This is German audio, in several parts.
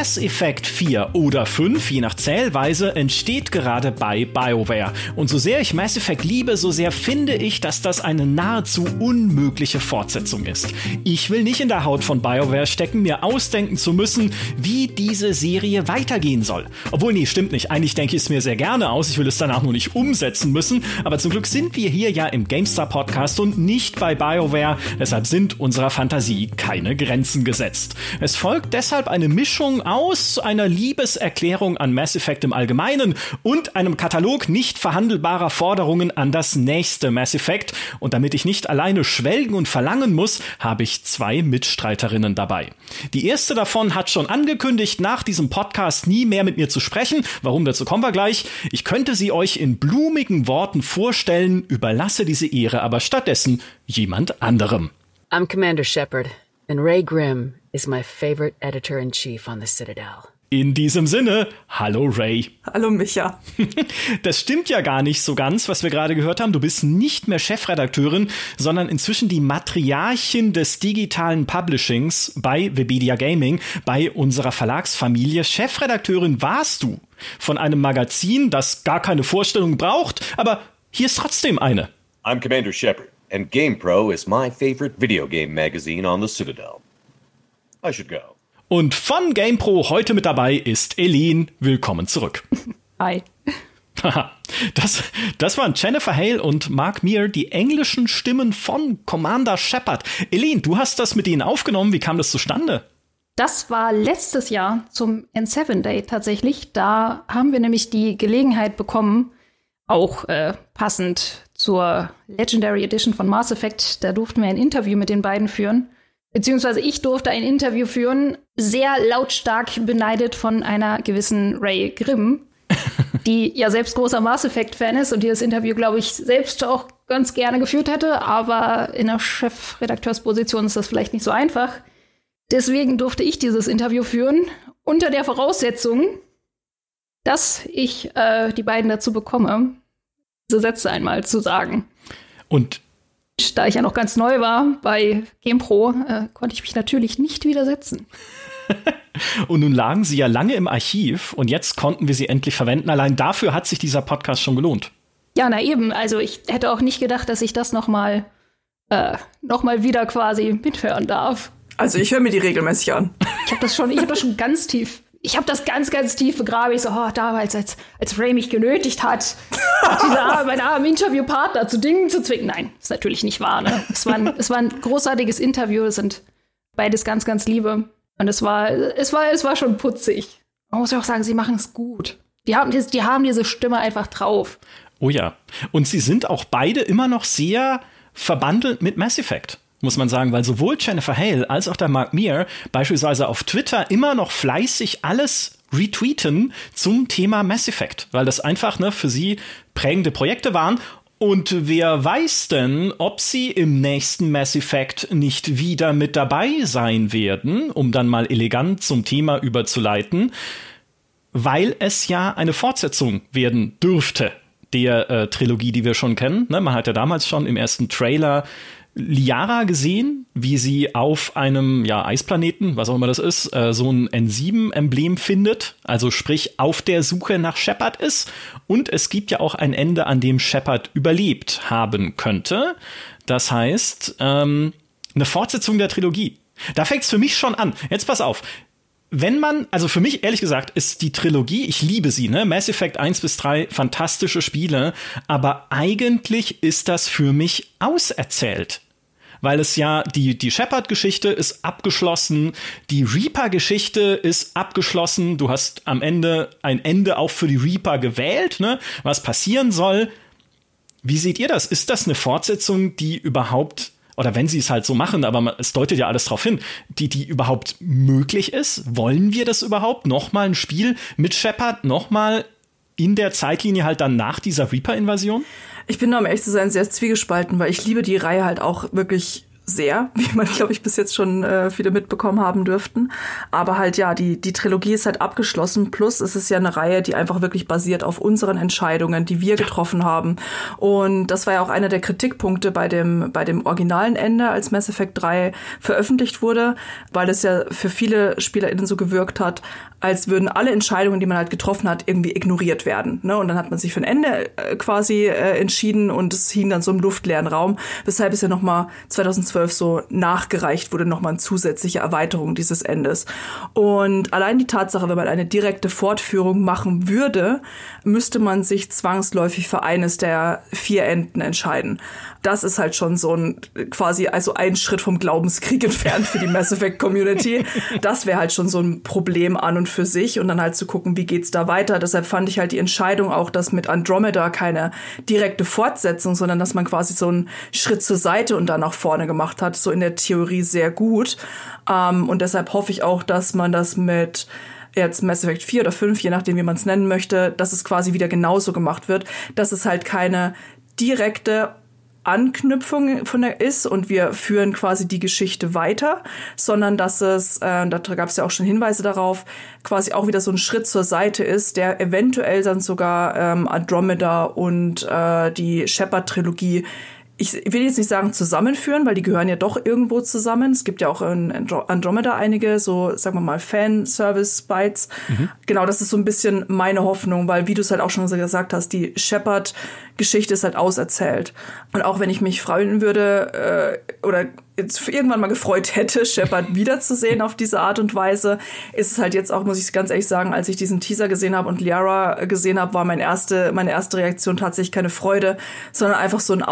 Mass Effect 4 oder 5, je nach Zählweise, entsteht gerade bei BioWare. Und so sehr ich Mass Effect liebe, so sehr finde ich, dass das eine nahezu unmögliche Fortsetzung ist. Ich will nicht in der Haut von BioWare stecken, mir ausdenken zu müssen, wie diese Serie weitergehen soll. Obwohl, nee, stimmt nicht. Eigentlich denke ich es mir sehr gerne aus. Ich will es danach nur nicht umsetzen müssen. Aber zum Glück sind wir hier ja im GameStar Podcast und nicht bei BioWare. Deshalb sind unserer Fantasie keine Grenzen gesetzt. Es folgt deshalb eine Mischung aus einer Liebeserklärung an Mass Effect im Allgemeinen und einem Katalog nicht verhandelbarer Forderungen an das nächste Mass Effect. Und damit ich nicht alleine schwelgen und verlangen muss, habe ich zwei Mitstreiterinnen dabei. Die erste davon hat schon angekündigt, nach diesem Podcast nie mehr mit mir zu sprechen. Warum dazu kommen wir gleich. Ich könnte sie euch in blumigen Worten vorstellen, überlasse diese Ehre aber stattdessen jemand anderem. I'm Commander Shepard, and Ray Grimm is my favorite editor in chief on the Citadel. In diesem Sinne, hallo Ray. Hallo Micha. Das stimmt ja gar nicht so ganz, was wir gerade gehört haben. Du bist nicht mehr Chefredakteurin, sondern inzwischen die Matriarchin des digitalen Publishings bei Webedia Gaming, bei unserer Verlagsfamilie. Chefredakteurin warst du von einem Magazin, das gar keine Vorstellung braucht, aber hier ist trotzdem eine. I'm Commander Shepard, and GamePro is my favorite video game magazine on the Citadel. I should go. Und von GamePro heute mit dabei ist Eileen. Willkommen zurück. Hi. das, das waren Jennifer Hale und Mark Meir, die englischen Stimmen von Commander Shepard. Eileen, du hast das mit ihnen aufgenommen. Wie kam das zustande? Das war letztes Jahr zum N7 Day tatsächlich. Da haben wir nämlich die Gelegenheit bekommen, auch äh, passend zur Legendary Edition von Mass Effect, da durften wir ein Interview mit den beiden führen. Beziehungsweise ich durfte ein Interview führen, sehr lautstark beneidet von einer gewissen Ray Grimm, die ja selbst großer Mass Effect-Fan ist und die das Interview, glaube ich, selbst auch ganz gerne geführt hätte. Aber in der Chefredakteursposition ist das vielleicht nicht so einfach. Deswegen durfte ich dieses Interview führen, unter der Voraussetzung, dass ich äh, die beiden dazu bekomme, diese Sätze einmal zu sagen. Und da ich ja noch ganz neu war bei GamePro, äh, konnte ich mich natürlich nicht widersetzen. und nun lagen sie ja lange im Archiv und jetzt konnten wir sie endlich verwenden. Allein dafür hat sich dieser Podcast schon gelohnt. Ja, na eben. Also ich hätte auch nicht gedacht, dass ich das noch mal, äh, noch mal wieder quasi mithören darf. Also ich höre mir die regelmäßig an. Ich habe das schon, ich habe das schon ganz tief ich habe das ganz, ganz tief begraben. Ich so, oh, damals, als, als Ray mich genötigt hat, dieser, mein armer Interviewpartner zu Dingen zu zwingen. Nein, ist natürlich nicht wahr. Ne? Es, war ein, es war ein großartiges Interview. Es sind beides ganz, ganz liebe. Und es war, es war, es war schon putzig. Man muss ja auch sagen, sie machen es gut. Die haben, die haben diese Stimme einfach drauf. Oh ja. Und sie sind auch beide immer noch sehr verbandelt mit Mass Effect muss man sagen, weil sowohl Jennifer Hale als auch der Mark Meir beispielsweise auf Twitter immer noch fleißig alles retweeten zum Thema Mass Effect, weil das einfach ne, für sie prägende Projekte waren. Und wer weiß denn, ob sie im nächsten Mass Effect nicht wieder mit dabei sein werden, um dann mal elegant zum Thema überzuleiten, weil es ja eine Fortsetzung werden dürfte der äh, Trilogie, die wir schon kennen. Ne, man hat ja damals schon im ersten Trailer Liara gesehen, wie sie auf einem ja, Eisplaneten, was auch immer das ist, äh, so ein N7-Emblem findet, also sprich auf der Suche nach Shepard ist. Und es gibt ja auch ein Ende, an dem Shepard überlebt haben könnte. Das heißt, ähm, eine Fortsetzung der Trilogie. Da fängt es für mich schon an. Jetzt pass auf wenn man, also für mich ehrlich gesagt, ist die Trilogie, ich liebe sie, ne? Mass Effect 1 bis 3, fantastische Spiele, aber eigentlich ist das für mich auserzählt. Weil es ja, die, die Shepard-Geschichte ist abgeschlossen, die Reaper-Geschichte ist abgeschlossen, du hast am Ende ein Ende auch für die Reaper gewählt, ne? Was passieren soll. Wie seht ihr das? Ist das eine Fortsetzung, die überhaupt oder wenn sie es halt so machen, aber es deutet ja alles darauf hin, die, die überhaupt möglich ist. Wollen wir das überhaupt? Nochmal ein Spiel mit Shepard, nochmal in der Zeitlinie halt dann nach dieser Reaper-Invasion? Ich bin da, um ehrlich zu sein, sehr zwiegespalten, weil ich liebe die Reihe halt auch wirklich sehr, wie man, glaube ich, bis jetzt schon äh, viele mitbekommen haben dürften. Aber halt ja, die, die Trilogie ist halt abgeschlossen. Plus es ist ja eine Reihe, die einfach wirklich basiert auf unseren Entscheidungen, die wir getroffen haben. Und das war ja auch einer der Kritikpunkte bei dem, bei dem originalen Ende, als Mass Effect 3 veröffentlicht wurde, weil es ja für viele SpielerInnen so gewirkt hat, als würden alle Entscheidungen, die man halt getroffen hat, irgendwie ignoriert werden. Ne? Und dann hat man sich für ein Ende äh, quasi äh, entschieden und es hing dann so im luftleeren Raum, weshalb es ja nochmal 2012 so nachgereicht wurde, nochmal eine zusätzliche Erweiterung dieses Endes. Und allein die Tatsache, wenn man eine direkte Fortführung machen würde, müsste man sich zwangsläufig für eines der vier Enden entscheiden. Das ist halt schon so ein quasi also ein Schritt vom Glaubenskrieg entfernt für die Mass Effect Community. Das wäre halt schon so ein Problem an und für sich und dann halt zu gucken, wie geht's da weiter. Deshalb fand ich halt die Entscheidung auch, dass mit Andromeda keine direkte Fortsetzung, sondern dass man quasi so einen Schritt zur Seite und dann nach vorne gemacht hat, so in der Theorie sehr gut. Ähm, und deshalb hoffe ich auch, dass man das mit jetzt Mass Effect 4 oder 5, je nachdem, wie man es nennen möchte, dass es quasi wieder genauso gemacht wird, dass es halt keine direkte Anknüpfung von der ist und wir führen quasi die Geschichte weiter, sondern dass es, äh, da gab es ja auch schon Hinweise darauf, quasi auch wieder so ein Schritt zur Seite ist, der eventuell dann sogar ähm, Andromeda und äh, die Shepard-Trilogie ich will jetzt nicht sagen zusammenführen, weil die gehören ja doch irgendwo zusammen. Es gibt ja auch in Andromeda einige, so sagen wir mal Fanservice-Bytes. Mhm. Genau, das ist so ein bisschen meine Hoffnung, weil wie du es halt auch schon gesagt hast, die Shepard-Geschichte ist halt auserzählt. Und auch wenn ich mich freuen würde äh, oder jetzt irgendwann mal gefreut hätte, Shepard wiederzusehen auf diese Art und Weise, ist es halt jetzt auch, muss ich ganz ehrlich sagen, als ich diesen Teaser gesehen habe und Liara gesehen habe, war mein erste, meine erste Reaktion tatsächlich keine Freude, sondern einfach so ein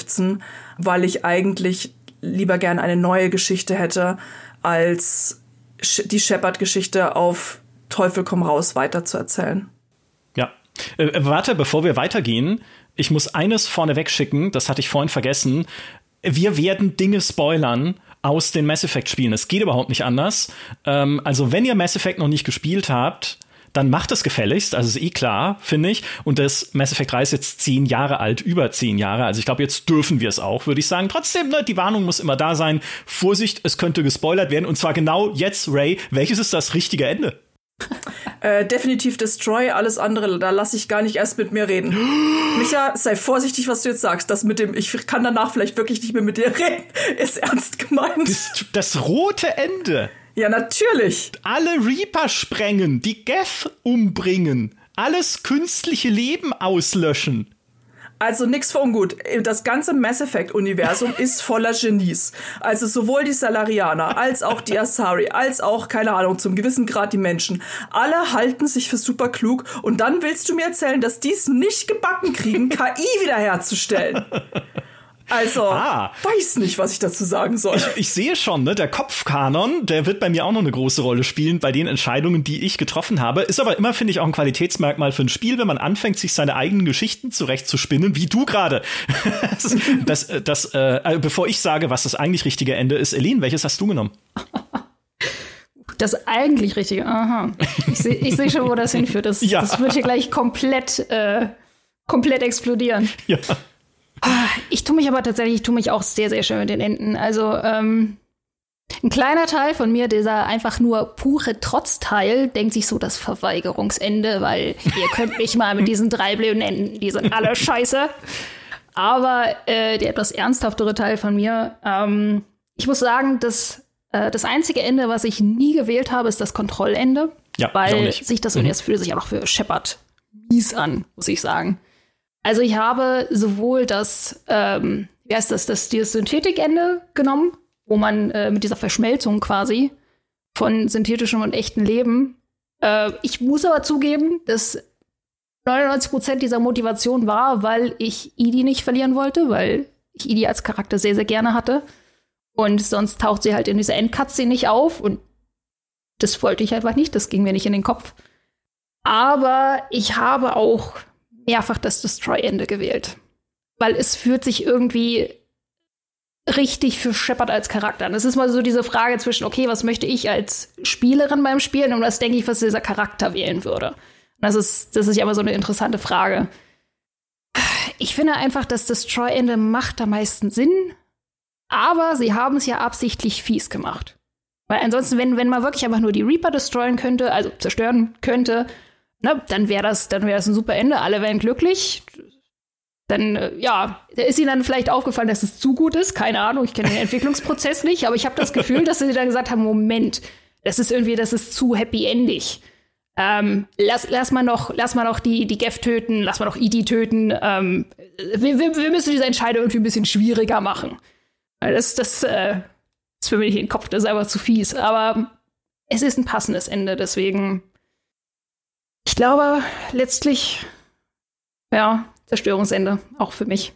Aufseufzen, weil ich eigentlich lieber gern eine neue Geschichte hätte, als die Shepard-Geschichte auf Teufel komm raus weiterzuerzählen. Ja. Äh, äh, warte, bevor wir weitergehen, ich muss eines vorneweg schicken, das hatte ich vorhin vergessen wir werden Dinge spoilern aus den Mass Effect Spielen. Es geht überhaupt nicht anders. Ähm, also wenn ihr Mass Effect noch nicht gespielt habt, dann macht es gefälligst. Also ist eh klar, finde ich. Und das Mass Effect 3 ist jetzt zehn Jahre alt, über zehn Jahre. Also ich glaube, jetzt dürfen wir es auch, würde ich sagen. Trotzdem, ne, die Warnung muss immer da sein. Vorsicht, es könnte gespoilert werden. Und zwar genau jetzt, Ray. Welches ist das richtige Ende? Äh, definitiv Destroy, alles andere, da lasse ich gar nicht erst mit mir reden. Micha, sei vorsichtig, was du jetzt sagst. Das mit dem, ich kann danach vielleicht wirklich nicht mehr mit dir reden, ist ernst gemeint. Das, das rote Ende. Ja, natürlich. Alle Reaper sprengen, die Geth umbringen, alles künstliche Leben auslöschen. Also nix für ungut. Das ganze Mass Effect Universum ist voller Genies. Also sowohl die Salarianer als auch die Asari, als auch, keine Ahnung, zum gewissen Grad die Menschen. Alle halten sich für super klug und dann willst du mir erzählen, dass die es nicht gebacken kriegen, KI wiederherzustellen. Also, ah. weiß nicht, was ich dazu sagen soll. Ich, ich, sehe schon, ne, der Kopfkanon, der wird bei mir auch noch eine große Rolle spielen bei den Entscheidungen, die ich getroffen habe. Ist aber immer, finde ich, auch ein Qualitätsmerkmal für ein Spiel, wenn man anfängt, sich seine eigenen Geschichten zurechtzuspinnen, wie du gerade. das, das, das äh, also bevor ich sage, was das eigentlich richtige Ende ist, Elin, welches hast du genommen? Das eigentlich richtige, aha. Ich sehe ich seh schon, wo das hinführt. Das, ja. das wird hier gleich komplett, äh, komplett explodieren. Ja. Ah, ich tue mich aber tatsächlich, ich tue mich auch sehr, sehr schön mit den Enden. Also, ähm, ein kleiner Teil von mir, dieser einfach nur pure Trotzteil, denkt sich so das Verweigerungsende, weil ihr könnt mich mal mit diesen drei blöden Enden, die sind alle scheiße. Aber äh, der etwas ernsthaftere Teil von mir, ähm, ich muss sagen, dass äh, das einzige Ende, was ich nie gewählt habe, ist das Kontrollende. Ja, weil sich das mhm. und fühlt sich auch noch für Shepard mies an, muss ich sagen. Also ich habe sowohl das, ähm, wie heißt das, das dieses Synthetikende genommen, wo man äh, mit dieser Verschmelzung quasi von synthetischem und echtem Leben. Äh, ich muss aber zugeben, dass 99% dieser Motivation war, weil ich Edie nicht verlieren wollte, weil ich Edie als Charakter sehr, sehr gerne hatte. Und sonst taucht sie halt in dieser Endcutscene nicht auf und das wollte ich einfach nicht, das ging mir nicht in den Kopf. Aber ich habe auch mehrfach das Destroy-Ende gewählt. Weil es fühlt sich irgendwie richtig für Shepard als Charakter an. Es ist mal so diese Frage zwischen, okay, was möchte ich als Spielerin beim Spielen und was denke ich, was dieser Charakter wählen würde. Und das ist, das ist ja immer so eine interessante Frage. Ich finde einfach, das Destroy-Ende macht am meisten Sinn, aber sie haben es ja absichtlich fies gemacht. Weil ansonsten, wenn, wenn man wirklich einfach nur die Reaper destroyen könnte, also zerstören könnte, ne, dann wäre das, dann wäre das ein super Ende. Alle wären glücklich. Dann, äh, ja, ist ihnen dann vielleicht aufgefallen, dass es zu gut ist. Keine Ahnung, ich kenne den Entwicklungsprozess nicht, aber ich habe das Gefühl, dass sie dann gesagt haben: Moment, das ist irgendwie, das ist zu happy-endig. Ähm, lass, lass mal noch, lass mal noch die, die Geff töten, lass mal noch Edie töten. Ähm, wir, wir, wir, müssen diese Entscheidung irgendwie ein bisschen schwieriger machen. Das, das, äh, das für mich in den Kopf, das ist einfach zu fies. Aber es ist ein passendes Ende, deswegen. Ich glaube, letztlich, ja, Zerstörungsende, auch für mich.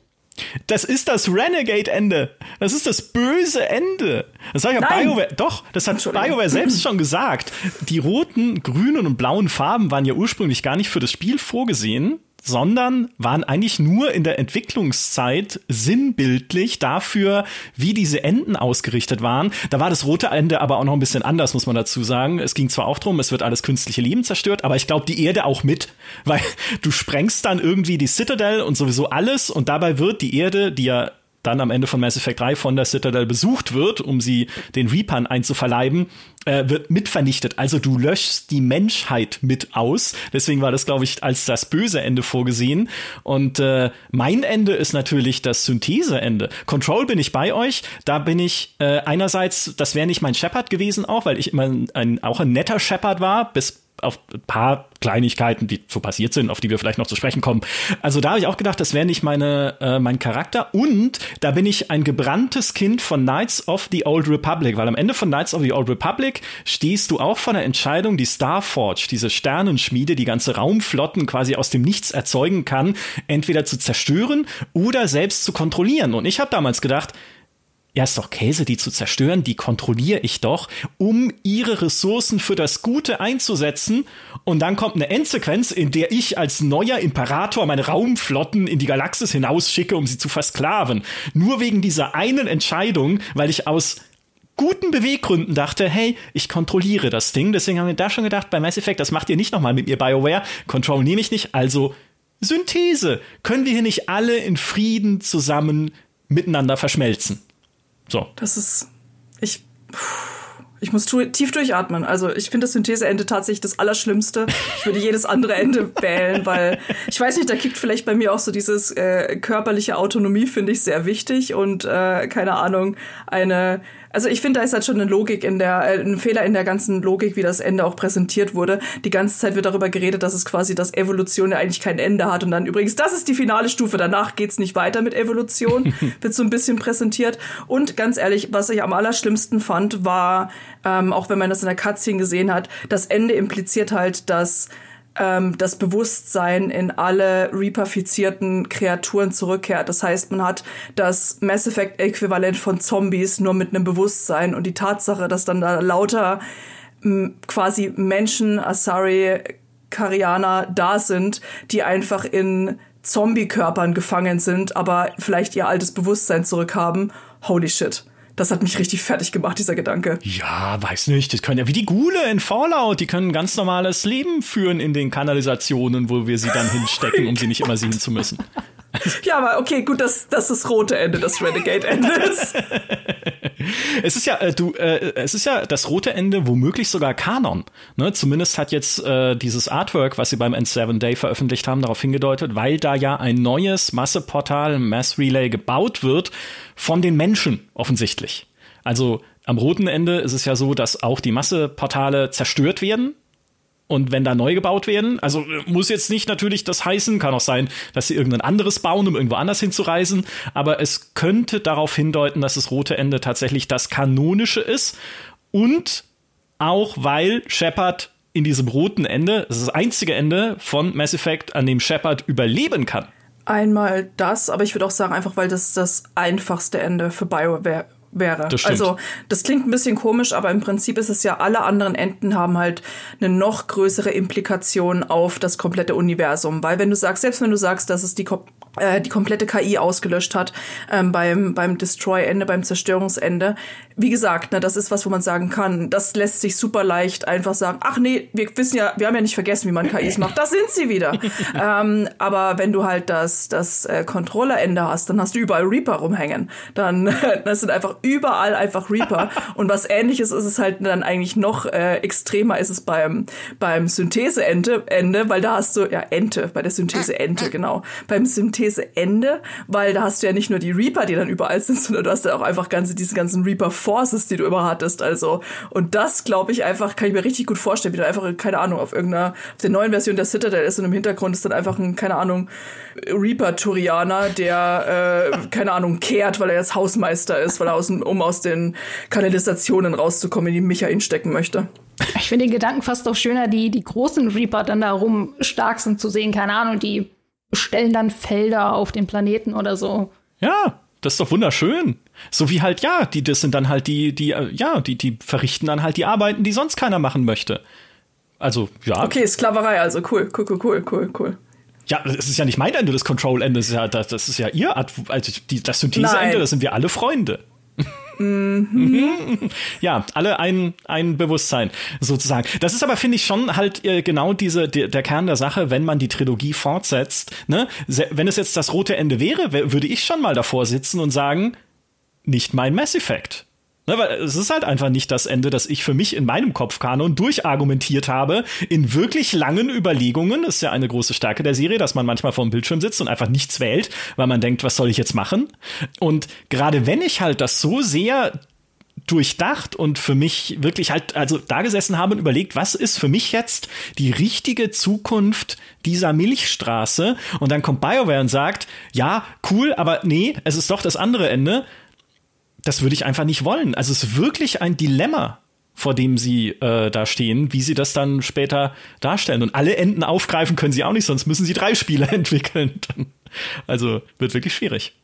Das ist das Renegade-Ende. Das ist das böse Ende. Das hat ja BioWare, doch, das hat BioWare selbst schon gesagt. Die roten, grünen und blauen Farben waren ja ursprünglich gar nicht für das Spiel vorgesehen sondern waren eigentlich nur in der Entwicklungszeit sinnbildlich dafür, wie diese Enden ausgerichtet waren. Da war das rote Ende aber auch noch ein bisschen anders, muss man dazu sagen. Es ging zwar auch drum, es wird alles künstliche Leben zerstört, aber ich glaube, die Erde auch mit, weil du sprengst dann irgendwie die Citadel und sowieso alles und dabei wird die Erde, die ja dann am Ende von Mass Effect 3 von der Citadel besucht wird, um sie den Reapern einzuverleiben, äh, wird mit vernichtet. Also du löschst die Menschheit mit aus. Deswegen war das, glaube ich, als das böse Ende vorgesehen. Und äh, mein Ende ist natürlich das Syntheseende. Control bin ich bei euch. Da bin ich äh, einerseits, das wäre nicht mein Shepard gewesen auch, weil ich immer ein, auch ein netter Shepard war, bis auf ein paar Kleinigkeiten, die so passiert sind, auf die wir vielleicht noch zu sprechen kommen. Also da habe ich auch gedacht, das wäre nicht meine, äh, mein Charakter. Und da bin ich ein gebranntes Kind von Knights of the Old Republic, weil am Ende von Knights of the Old Republic stehst du auch vor der Entscheidung, die Starforge, diese Sternenschmiede, die ganze Raumflotten quasi aus dem Nichts erzeugen kann, entweder zu zerstören oder selbst zu kontrollieren. Und ich habe damals gedacht, ja, ist doch Käse, die zu zerstören, die kontrolliere ich doch, um ihre Ressourcen für das Gute einzusetzen. Und dann kommt eine Endsequenz, in der ich als neuer Imperator meine Raumflotten in die Galaxis hinausschicke, um sie zu versklaven. Nur wegen dieser einen Entscheidung, weil ich aus guten Beweggründen dachte, hey, ich kontrolliere das Ding. Deswegen haben wir da schon gedacht, bei Mass Effect, das macht ihr nicht nochmal mit mir, BioWare. Control nehme ich nicht, also Synthese. Können wir hier nicht alle in Frieden zusammen miteinander verschmelzen? So. Das ist. Ich. Ich muss tief durchatmen. Also ich finde das Syntheseende tatsächlich das Allerschlimmste. Ich würde jedes andere Ende wählen, weil ich weiß nicht, da kickt vielleicht bei mir auch so dieses äh, körperliche Autonomie, finde ich sehr wichtig und äh, keine Ahnung, eine also ich finde, da ist halt schon eine Logik in der, äh, ein Fehler in der ganzen Logik, wie das Ende auch präsentiert wurde. Die ganze Zeit wird darüber geredet, dass es quasi, dass Evolution ja eigentlich kein Ende hat und dann übrigens, das ist die finale Stufe, danach geht's nicht weiter mit Evolution, wird so ein bisschen präsentiert. Und ganz ehrlich, was ich am allerschlimmsten fand, war, ähm, auch wenn man das in der Cutscene gesehen hat, das Ende impliziert halt, dass ähm, das Bewusstsein in alle reaperfizierten Kreaturen zurückkehrt. Das heißt, man hat das Mass Effect-Äquivalent von Zombies nur mit einem Bewusstsein und die Tatsache, dass dann da lauter quasi Menschen, Asari, Karianer da sind, die einfach in Zombie-Körpern gefangen sind, aber vielleicht ihr altes Bewusstsein zurückhaben. Holy shit. Das hat mich richtig fertig gemacht, dieser Gedanke. Ja, weiß nicht. Das können ja wie die Gule in Fallout. Die können ganz normales Leben führen in den Kanalisationen, wo wir sie dann hinstecken, um sie nicht immer sehen zu müssen. Ja, aber okay, gut, dass das das rote Ende des Renegade-Ende ist. es ist ja, äh, du, äh, es ist ja das rote Ende womöglich sogar Kanon. Ne? Zumindest hat jetzt äh, dieses Artwork, was sie beim N7 Day veröffentlicht haben, darauf hingedeutet, weil da ja ein neues Masseportal, Mass Relay gebaut wird von den Menschen offensichtlich. Also am roten Ende ist es ja so, dass auch die Masseportale zerstört werden und wenn da neu gebaut werden, also muss jetzt nicht natürlich das heißen, kann auch sein, dass sie irgendein anderes bauen, um irgendwo anders hinzureisen, aber es könnte darauf hindeuten, dass das rote Ende tatsächlich das kanonische ist und auch weil Shepard in diesem roten Ende, das ist das einzige Ende von Mass Effect, an dem Shepard überleben kann. Einmal das, aber ich würde auch sagen, einfach weil das das einfachste Ende für BioWare wäre. Das also das klingt ein bisschen komisch, aber im Prinzip ist es ja, alle anderen Enden haben halt eine noch größere Implikation auf das komplette Universum. Weil wenn du sagst, selbst wenn du sagst, dass es die, die komplette KI ausgelöscht hat ähm, beim, beim Destroy-Ende, beim Zerstörungsende, wie gesagt, ne, das ist was, wo man sagen kann, das lässt sich super leicht einfach sagen, ach nee, wir wissen ja, wir haben ja nicht vergessen, wie man KIs macht, das sind sie wieder. ähm, aber wenn du halt das, das äh, Controller-Ende hast, dann hast du überall Reaper rumhängen. Dann, das sind einfach überall einfach Reaper. Und was ähnliches ist es halt dann eigentlich noch äh, extremer ist es beim, beim Synthese-Ende, Ende, weil da hast du, ja, Ente, bei der Synthese-Ente, genau. Beim Synthese Antithese-Ende, weil da hast du ja nicht nur die Reaper, die dann überall sind, sondern du hast ja auch einfach ganze, diese ganzen Reaper-Forces, die du immer hattest. Also, und das glaube ich einfach, kann ich mir richtig gut vorstellen, wie du einfach, keine Ahnung, auf irgendeiner, auf der neuen Version der Citadel ist und im Hintergrund ist dann einfach ein, keine Ahnung, Reaper-Turianer, der, äh, keine Ahnung, kehrt, weil er jetzt Hausmeister ist, weil er aus, um aus den Kanalisationen rauszukommen, in die Micha hinstecken möchte. Ich finde den Gedanken fast auch schöner, die, die großen Reaper dann da rum stark sind zu sehen. Keine Ahnung, die stellen dann Felder auf den Planeten oder so. Ja, das ist doch wunderschön. So wie halt, ja, die, das sind dann halt die, die, äh, ja, die, die verrichten dann halt die Arbeiten, die sonst keiner machen möchte. Also, ja. Okay, Sklaverei, also cool, cool, cool, cool, cool, cool. Ja, das ist ja nicht mein Ende, das Control-Ende, das, ja, das, das ist ja ihr, Ad also die, das Synthese-Ende, das sind wir alle Freunde. Mhm. ja, alle ein, ein Bewusstsein sozusagen. Das ist aber, finde ich, schon halt äh, genau diese, der, der Kern der Sache, wenn man die Trilogie fortsetzt. Ne? Wenn es jetzt das rote Ende wäre, würde ich schon mal davor sitzen und sagen, nicht mein Mass Effect. Ne, weil es ist halt einfach nicht das Ende, das ich für mich in meinem Kopfkanon durchargumentiert habe, in wirklich langen Überlegungen. Das ist ja eine große Stärke der Serie, dass man manchmal vor dem Bildschirm sitzt und einfach nichts wählt, weil man denkt, was soll ich jetzt machen? Und gerade wenn ich halt das so sehr durchdacht und für mich wirklich halt, also da gesessen habe und überlegt, was ist für mich jetzt die richtige Zukunft dieser Milchstraße? Und dann kommt BioWare und sagt, ja, cool, aber nee, es ist doch das andere Ende das würde ich einfach nicht wollen. Also es ist wirklich ein Dilemma, vor dem sie äh, da stehen, wie sie das dann später darstellen. Und alle Enden aufgreifen können sie auch nicht, sonst müssen sie drei Spiele entwickeln. also wird wirklich schwierig.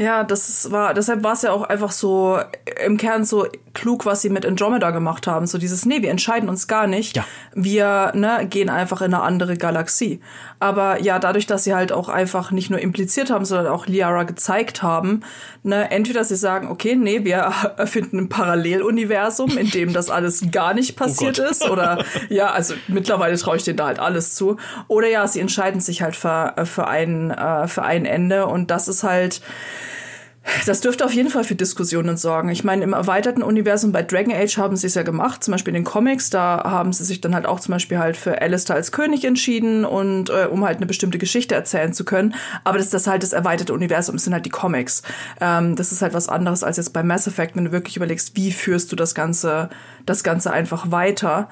Ja, das war, deshalb war es ja auch einfach so im Kern so klug, was sie mit Andromeda gemacht haben. So dieses, nee, wir entscheiden uns gar nicht. Ja. Wir ne, gehen einfach in eine andere Galaxie. Aber ja, dadurch, dass sie halt auch einfach nicht nur impliziert haben, sondern auch Liara gezeigt haben, ne, entweder sie sagen, okay, nee, wir erfinden ein Paralleluniversum, in dem das alles gar nicht oh passiert oh ist. Oder ja, also mittlerweile traue ich denen da halt alles zu. Oder ja, sie entscheiden sich halt für, für, ein, äh, für ein Ende. Und das ist halt das dürfte auf jeden Fall für Diskussionen sorgen. Ich meine, im erweiterten Universum bei Dragon Age haben sie es ja gemacht, zum Beispiel in den Comics, da haben sie sich dann halt auch zum Beispiel halt für Alistair als König entschieden und äh, um halt eine bestimmte Geschichte erzählen zu können. Aber das ist das halt das erweiterte Universum, das sind halt die Comics. Ähm, das ist halt was anderes als jetzt bei Mass Effect, wenn du wirklich überlegst, wie führst du das Ganze, das Ganze einfach weiter.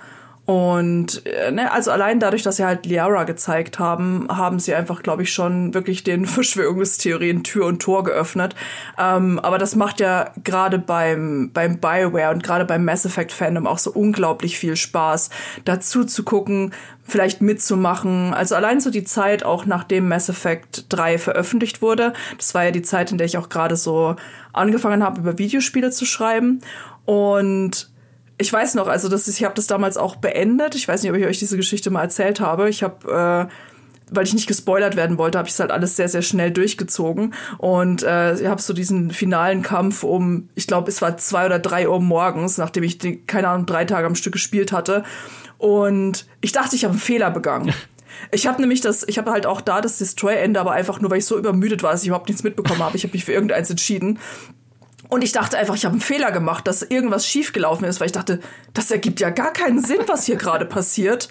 Und äh, ne, also allein dadurch, dass sie halt Liara gezeigt haben, haben sie einfach, glaube ich, schon wirklich den Verschwörungstheorien Tür und Tor geöffnet. Ähm, aber das macht ja gerade beim, beim Bioware und gerade beim Mass Effect Fandom auch so unglaublich viel Spaß, dazu zu gucken, vielleicht mitzumachen. Also allein so die Zeit, auch nachdem Mass Effect 3 veröffentlicht wurde. Das war ja die Zeit, in der ich auch gerade so angefangen habe, über Videospiele zu schreiben. Und ich weiß noch, also das ist, ich habe das damals auch beendet. Ich weiß nicht, ob ich euch diese Geschichte mal erzählt habe. Ich habe, äh, weil ich nicht gespoilert werden wollte, habe ich es halt alles sehr, sehr schnell durchgezogen und äh, ich habe so diesen finalen Kampf um, ich glaube, es war zwei oder drei Uhr morgens, nachdem ich die, keine Ahnung drei Tage am Stück gespielt hatte. Und ich dachte, ich habe einen Fehler begangen. Ich habe nämlich das, ich habe halt auch da das Destroy-Ende, aber einfach nur, weil ich so übermüdet war, dass ich überhaupt nichts mitbekommen habe. Ich habe mich für irgendeins entschieden. Und ich dachte einfach, ich habe einen Fehler gemacht, dass irgendwas schiefgelaufen ist, weil ich dachte, das ergibt ja gar keinen Sinn, was hier gerade passiert.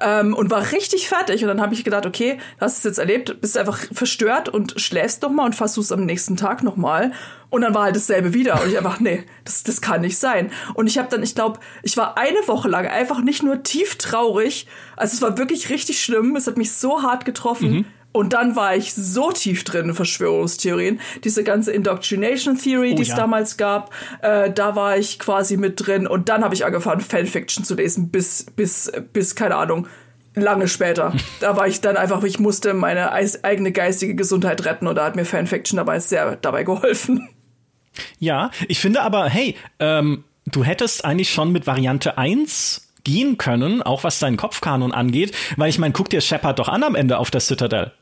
Ähm, und war richtig fertig. Und dann habe ich gedacht, okay, du hast es jetzt erlebt, bist einfach verstört und schläfst noch mal und versuchst am nächsten Tag noch mal. Und dann war halt dasselbe wieder. Und ich einfach, nee, das, das kann nicht sein. Und ich habe dann, ich glaube, ich war eine Woche lang einfach nicht nur tief traurig. Also es war wirklich richtig schlimm. Es hat mich so hart getroffen. Mhm und dann war ich so tief drin in Verschwörungstheorien. Diese ganze Indoctrination Theory, oh, die es ja. damals gab, äh, da war ich quasi mit drin. Und dann habe ich angefangen, Fanfiction zu lesen, bis, bis, bis, keine Ahnung, lange später. da war ich dann einfach, ich musste meine eigene geistige Gesundheit retten und da hat mir Fanfiction dabei sehr dabei geholfen. Ja, ich finde aber, hey, ähm, du hättest eigentlich schon mit Variante 1 gehen können, auch was deinen Kopfkanon angeht, weil ich meine, guck dir Shepard doch an am Ende auf der Citadel.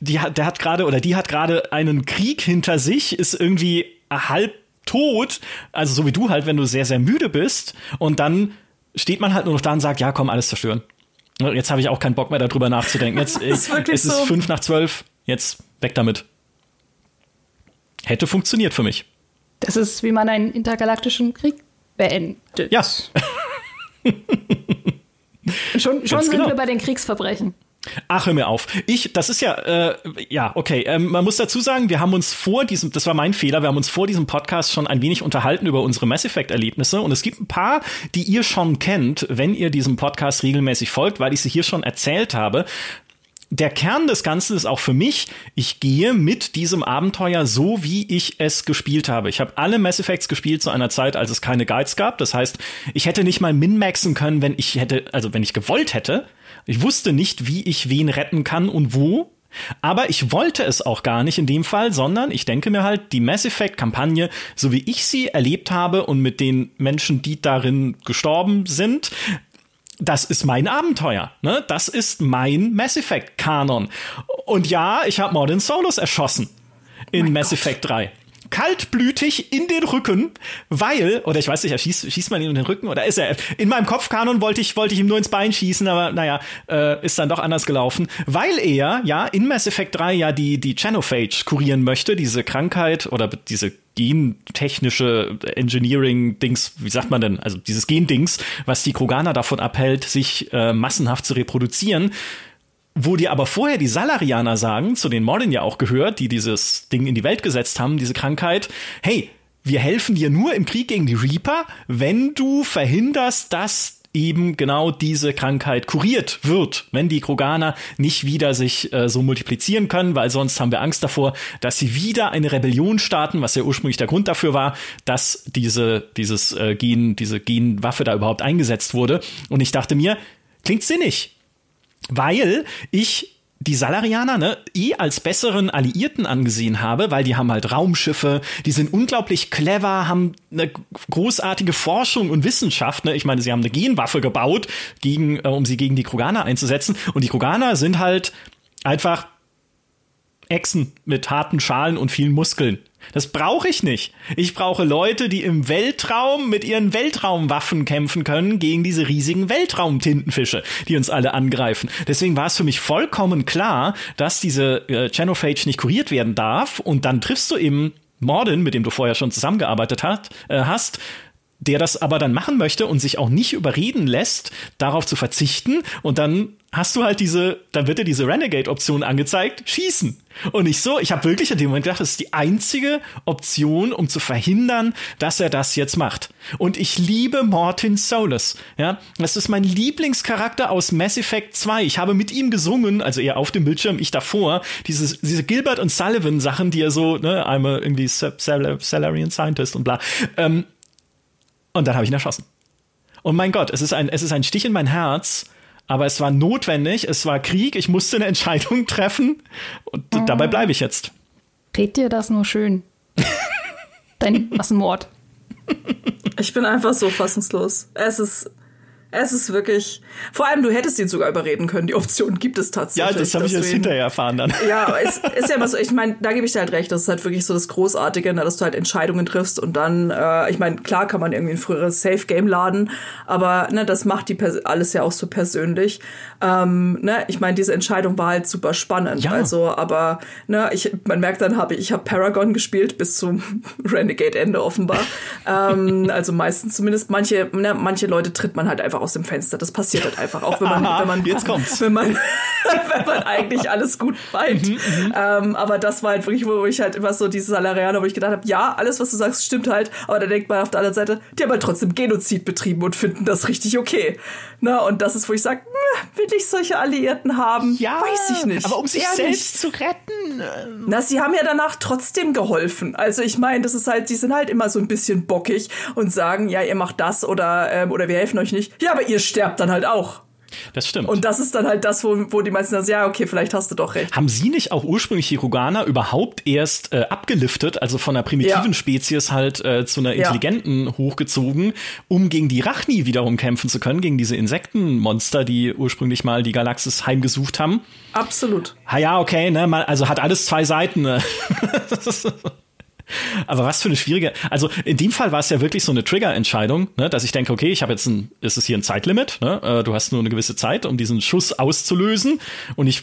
Die hat, der hat gerade oder die hat gerade einen Krieg hinter sich, ist irgendwie halb tot, also so wie du halt, wenn du sehr, sehr müde bist und dann steht man halt nur noch da und sagt, ja, komm, alles zerstören. Jetzt habe ich auch keinen Bock mehr darüber nachzudenken. Jetzt ist es ist fünf nach zwölf, jetzt weg damit. Hätte funktioniert für mich. Das ist, wie man einen intergalaktischen Krieg beendet. Ja. schon schon sind genau. wir bei den Kriegsverbrechen. Ach, hör mir auf. Ich, das ist ja, äh, ja, okay. Ähm, man muss dazu sagen, wir haben uns vor diesem, das war mein Fehler, wir haben uns vor diesem Podcast schon ein wenig unterhalten über unsere Mass Effect-Erlebnisse und es gibt ein paar, die ihr schon kennt, wenn ihr diesem Podcast regelmäßig folgt, weil ich sie hier schon erzählt habe der Kern des Ganzen ist auch für mich, ich gehe mit diesem Abenteuer so, wie ich es gespielt habe. Ich habe alle Mass Effects gespielt zu einer Zeit, als es keine Guides gab. Das heißt, ich hätte nicht mal min-maxen können, wenn ich hätte, also wenn ich gewollt hätte. Ich wusste nicht, wie ich wen retten kann und wo. Aber ich wollte es auch gar nicht in dem Fall, sondern ich denke mir halt, die Mass Effect Kampagne, so wie ich sie erlebt habe und mit den Menschen, die darin gestorben sind, das ist mein Abenteuer. Ne? Das ist mein Mass Effect Kanon. Und ja, ich habe Modern Solos erschossen in mein Mass Gott. Effect 3 kaltblütig in den Rücken, weil, oder ich weiß nicht, er schießt, schießt man ihn in den Rücken oder ist er, in meinem Kopfkanon wollte ich, wollte ich ihm nur ins Bein schießen, aber naja, äh, ist dann doch anders gelaufen, weil er ja in Mass Effect 3 ja die, die Genophage kurieren möchte, diese Krankheit oder diese gentechnische Engineering-Dings, wie sagt man denn, also dieses Gendings, was die Kroganer davon abhält, sich äh, massenhaft zu reproduzieren. Wo dir aber vorher die Salarianer sagen, zu den Mordin ja auch gehört, die dieses Ding in die Welt gesetzt haben, diese Krankheit, hey, wir helfen dir nur im Krieg gegen die Reaper, wenn du verhinderst, dass eben genau diese Krankheit kuriert wird, wenn die Kroganer nicht wieder sich äh, so multiplizieren können, weil sonst haben wir Angst davor, dass sie wieder eine Rebellion starten, was ja ursprünglich der Grund dafür war, dass diese dieses äh, Gen diese Genwaffe da überhaupt eingesetzt wurde. Und ich dachte mir, klingt sinnig, weil ich die Salarianer ne, eh als besseren Alliierten angesehen habe, weil die haben halt Raumschiffe, die sind unglaublich clever, haben eine großartige Forschung und Wissenschaft. Ne? Ich meine, sie haben eine Genwaffe gebaut, gegen, äh, um sie gegen die Kroganer einzusetzen. Und die Kroganer sind halt einfach Echsen mit harten Schalen und vielen Muskeln. Das brauche ich nicht. Ich brauche Leute, die im Weltraum mit ihren Weltraumwaffen kämpfen können gegen diese riesigen Weltraumtintenfische, die uns alle angreifen. Deswegen war es für mich vollkommen klar, dass diese äh, Genophage nicht kuriert werden darf. Und dann triffst du eben Morden, mit dem du vorher schon zusammengearbeitet hat, äh, hast, der das aber dann machen möchte und sich auch nicht überreden lässt, darauf zu verzichten. Und dann hast du halt diese, dann wird dir diese Renegade-Option angezeigt, schießen. Und ich so, ich habe wirklich in dem Moment gedacht, das ist die einzige Option, um zu verhindern, dass er das jetzt macht. Und ich liebe Martin Solus. Ja, das ist mein Lieblingscharakter aus Mass Effect 2. Ich habe mit ihm gesungen, also er auf dem Bildschirm, ich davor, dieses, diese Gilbert und Sullivan Sachen, die er so, ne, einmal irgendwie Salarian Scientist und bla. Ähm, und dann habe ich ihn erschossen. Und mein Gott, es ist ein, es ist ein Stich in mein Herz, aber es war notwendig, es war Krieg, ich musste eine Entscheidung treffen und oh. dabei bleibe ich jetzt. Red dir das nur schön. Dein Massenmord. Ich bin einfach so fassungslos. Es ist es ist wirklich. Vor allem, du hättest ihn sogar überreden können. Die Option gibt es tatsächlich. Ja, das habe ich jetzt hinterher erfahren dann. Ja, es ist ja immer so. Ich meine, da gebe ich dir halt recht. Das ist halt wirklich so das Großartige, ne, dass du halt Entscheidungen triffst und dann. Äh, ich meine, klar kann man irgendwie ein früheres Safe Game laden, aber ne, das macht die Pers alles ja auch so persönlich. Ähm, ne, ich meine, diese Entscheidung war halt super spannend. Ja. Also, aber ne, ich, man merkt dann, habe ich, ich habe Paragon gespielt bis zum Renegade Ende offenbar. ähm, also meistens zumindest. Manche, ne, manche Leute tritt man halt einfach einfach aus dem Fenster. Das passiert halt einfach, auch wenn man, wenn man, Jetzt kommt's. Wenn man, wenn man eigentlich alles gut meint. Mhm, mhm, ähm, aber das war halt wirklich, wo ich halt immer so dieses Salarianer, wo ich gedacht habe, ja, alles, was du sagst, stimmt halt. Aber dann denkt man auf der anderen Seite, die haben halt trotzdem Genozid betrieben und finden das richtig okay. Na, und das ist, wo ich sage, will ich solche Alliierten haben? Ja, weiß ich nicht. Aber um sich selbst nicht. zu retten. Ähm. Na, sie haben ja danach trotzdem geholfen. Also ich meine, das ist halt, die sind halt immer so ein bisschen bockig und sagen, ja, ihr macht das oder, ähm, oder wir helfen euch nicht. Ja, aber ihr sterbt dann halt auch. Das stimmt. Und das ist dann halt das, wo, wo die meisten sagen, ja, okay, vielleicht hast du doch recht. Haben sie nicht auch ursprünglich die überhaupt erst äh, abgeliftet, also von einer primitiven ja. Spezies halt äh, zu einer intelligenten ja. hochgezogen, um gegen die Rachni wiederum kämpfen zu können, gegen diese Insektenmonster, die ursprünglich mal die Galaxis heimgesucht haben? Absolut. Ha ja, okay, ne, also hat alles zwei Seiten. Ne? Aber was für eine schwierige, also in dem Fall war es ja wirklich so eine Trigger-Entscheidung, ne, dass ich denke, okay, ich habe jetzt ein, ist es hier ein Zeitlimit, ne, äh, du hast nur eine gewisse Zeit, um diesen Schuss auszulösen und ich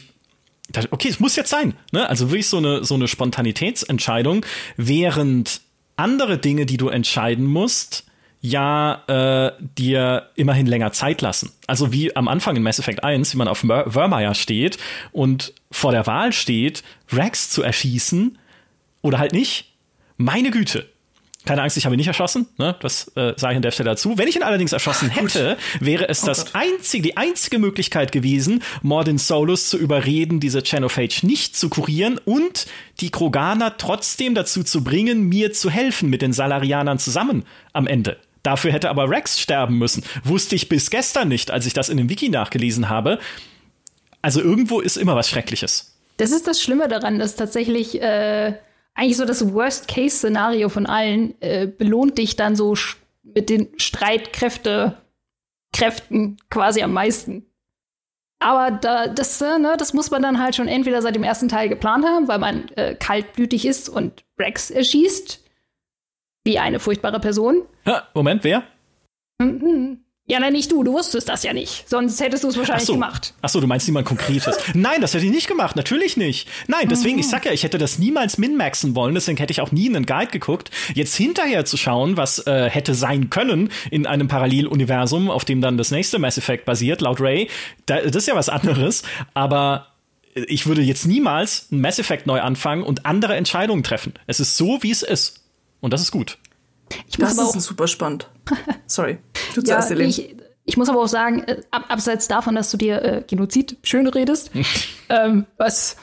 dachte, okay, es muss jetzt sein, ne, also wirklich so eine, so eine Spontanitätsentscheidung, während andere Dinge, die du entscheiden musst, ja äh, dir immerhin länger Zeit lassen. Also wie am Anfang in Mass Effect 1, wie man auf Mer Vermeer steht und vor der Wahl steht, Rex zu erschießen oder halt nicht. Meine Güte. Keine Angst, ich habe ihn nicht erschossen. Ne? Das äh, sage ich an der Stelle dazu. Wenn ich ihn allerdings erschossen hätte, wäre es oh das einzige, die einzige Möglichkeit gewesen, Mordin Solus zu überreden, diese Genophage nicht zu kurieren und die Kroganer trotzdem dazu zu bringen, mir zu helfen mit den Salarianern zusammen am Ende. Dafür hätte aber Rex sterben müssen. Wusste ich bis gestern nicht, als ich das in dem Wiki nachgelesen habe. Also irgendwo ist immer was Schreckliches. Das ist das Schlimme daran, dass tatsächlich äh, eigentlich so das Worst-Case-Szenario von allen äh, belohnt dich dann so mit den Streitkräfte Kräften quasi am meisten. Aber da, das, äh, ne, das muss man dann halt schon entweder seit dem ersten Teil geplant haben, weil man äh, kaltblütig ist und Rex erschießt, wie eine furchtbare Person. Ha, Moment, wer? Mhm. Ja, nein, nicht du. Du wusstest das ja nicht. Sonst hättest du es wahrscheinlich Ach so. gemacht. Ach so, du meinst jemand Konkretes. Nein, das hätte ich nicht gemacht. Natürlich nicht. Nein, deswegen, ich sag ja, ich hätte das niemals min-maxen wollen. Deswegen hätte ich auch nie in einen Guide geguckt. Jetzt hinterher zu schauen, was äh, hätte sein können in einem Paralleluniversum, auf dem dann das nächste Mass Effect basiert, laut Ray, da, das ist ja was anderes. Aber ich würde jetzt niemals ein Mass Effect neu anfangen und andere Entscheidungen treffen. Es ist so, wie es ist. Und das ist gut. Ich das ist super spannend. Sorry. Du ja, ich, ich muss aber auch sagen, äh, ab, abseits davon, dass du dir äh, Genozid schön redest, ähm, was,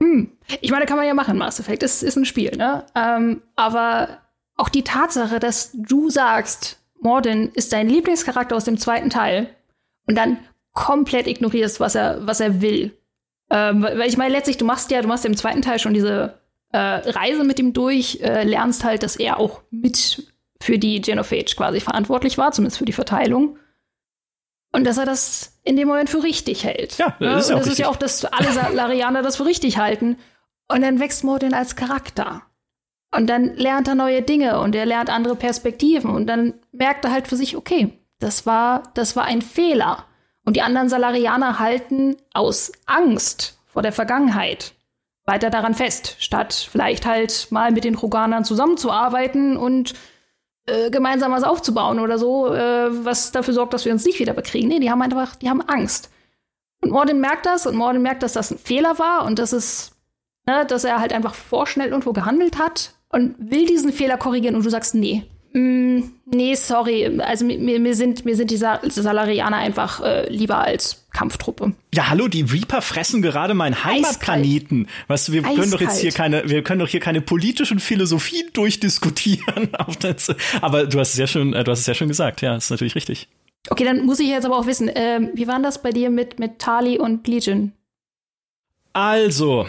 hm, ich meine, kann man ja machen, Mass Effect, ist, ist ein Spiel, ne? Ähm, aber auch die Tatsache, dass du sagst, Mordin ist dein Lieblingscharakter aus dem zweiten Teil und dann komplett ignorierst, was er, was er will. Ähm, weil ich meine, letztlich, du machst ja, du machst im zweiten Teil schon diese äh, Reise mit ihm durch, äh, lernst halt, dass er auch mit für die Genophage quasi verantwortlich war, zumindest für die Verteilung. Und dass er das in dem Moment für richtig hält. Ja, das ist, ja, das ist ja auch, dass alle Larianer das für richtig halten. Und dann wächst Mordin als Charakter. Und dann lernt er neue Dinge und er lernt andere Perspektiven. Und dann merkt er halt für sich, okay, das war, das war ein Fehler. Und die anderen Salarianer halten aus Angst vor der Vergangenheit weiter daran fest, statt vielleicht halt mal mit den Roganern zusammenzuarbeiten und äh, gemeinsam was aufzubauen oder so, äh, was dafür sorgt, dass wir uns nicht wieder bekriegen. Nee, die haben einfach, die haben Angst. Und Mordin merkt das und Mordin merkt, dass das ein Fehler war und dass es, ne, dass er halt einfach vorschnell irgendwo gehandelt hat und will diesen Fehler korrigieren und du sagst, nee, Mm, nee, sorry. Also mir, mir, sind, mir sind die Salarianer einfach äh, lieber als Kampftruppe. Ja, hallo, die Reaper fressen gerade meinen Heimatplaneten. Weißt du, wir Eiskalt. können doch jetzt hier keine, wir können doch hier keine politischen Philosophien durchdiskutieren. aber du hast es ja schon, äh, du hast es ja schon gesagt, ja, ist natürlich richtig. Okay, dann muss ich jetzt aber auch wissen, ähm, wie war das bei dir mit, mit Tali und Legion? Also,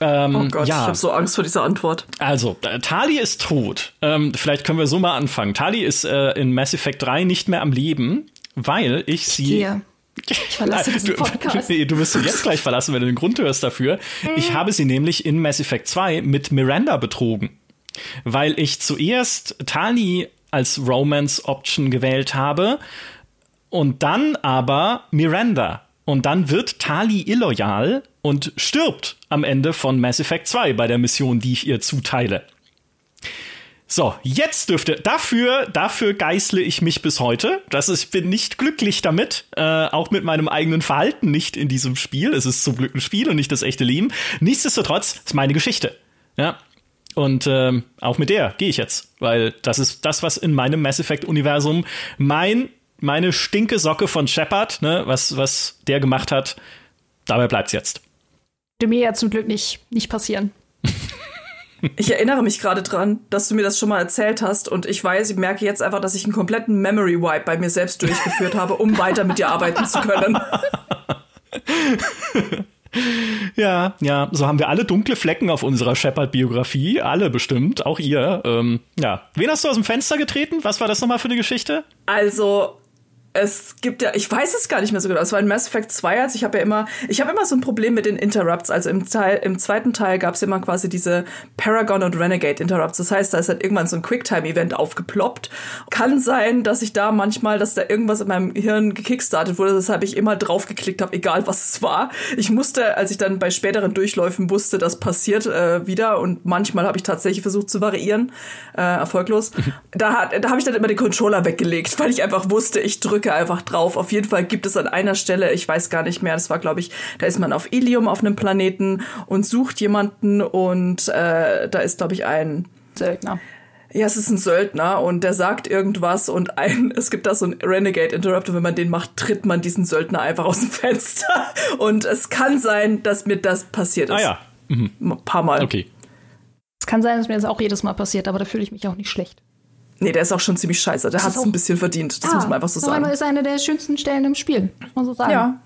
ähm, oh Gott, ja. ich habe so Angst vor dieser Antwort. Also, äh, Tali ist tot. Ähm, vielleicht können wir so mal anfangen. Tali ist äh, in Mass Effect 3 nicht mehr am Leben, weil ich sie. Gehe. Ich verlasse diesen Podcast. Du, du wirst sie jetzt gleich verlassen, wenn du den Grund hörst dafür. Ich habe sie nämlich in Mass Effect 2 mit Miranda betrogen. Weil ich zuerst Tali als Romance-Option gewählt habe und dann aber Miranda. Und dann wird Tali illoyal und stirbt am Ende von Mass Effect 2 bei der Mission, die ich ihr zuteile. So, jetzt dürfte dafür dafür geißle ich mich bis heute. Das ist, ich bin nicht glücklich damit, äh, auch mit meinem eigenen Verhalten nicht in diesem Spiel. Es ist zum Glück ein Spiel und nicht das echte Leben. Nichtsdestotrotz ist meine Geschichte. Ja, und ähm, auch mit der gehe ich jetzt, weil das ist das, was in meinem Mass Effect Universum mein meine stinke Socke von Shepard, ne, was was der gemacht hat. Dabei bleibt's jetzt mir ja zum Glück nicht, nicht passieren. Ich erinnere mich gerade dran, dass du mir das schon mal erzählt hast und ich weiß, ich merke jetzt einfach, dass ich einen kompletten Memory Wipe bei mir selbst durchgeführt habe, um weiter mit dir arbeiten zu können. Ja, ja, so haben wir alle dunkle Flecken auf unserer Shepard-Biografie, alle bestimmt, auch ihr. Ähm, ja, wen hast du aus dem Fenster getreten? Was war das nochmal für eine Geschichte? Also, es gibt ja, ich weiß es gar nicht mehr so genau. Es war in Mass Effect 2, als ich habe ja immer, ich habe immer so ein Problem mit den Interrupts. Also im Teil, im zweiten Teil gab es immer quasi diese Paragon und Renegade Interrupts. Das heißt, da ist halt irgendwann so ein Quicktime-Event aufgeploppt. Kann sein, dass ich da manchmal, dass da irgendwas in meinem Hirn gekickstartet wurde, weshalb ich immer draufgeklickt habe, egal was es war. Ich musste, als ich dann bei späteren Durchläufen wusste, das passiert äh, wieder und manchmal habe ich tatsächlich versucht zu variieren, äh, erfolglos. da da habe ich dann immer den Controller weggelegt, weil ich einfach wusste, ich drücke drücke einfach drauf. Auf jeden Fall gibt es an einer Stelle, ich weiß gar nicht mehr, das war, glaube ich, da ist man auf Ilium auf einem Planeten und sucht jemanden und äh, da ist, glaube ich, ein Söldner. Ja, es ist ein Söldner und der sagt irgendwas und ein, es gibt da so ein Renegade Interrupter, wenn man den macht, tritt man diesen Söldner einfach aus dem Fenster. Und es kann sein, dass mir das passiert ist. Ah ja. Mhm. Ein paar Mal. Okay. Es kann sein, dass mir das auch jedes Mal passiert, aber da fühle ich mich auch nicht schlecht. Nee, der ist auch schon ziemlich scheiße. Der hat es ein bisschen verdient. Das Ah, muss man einfach so sagen. Aber ist eine der schönsten Stellen im Spiel, muss man so sagen. Ja.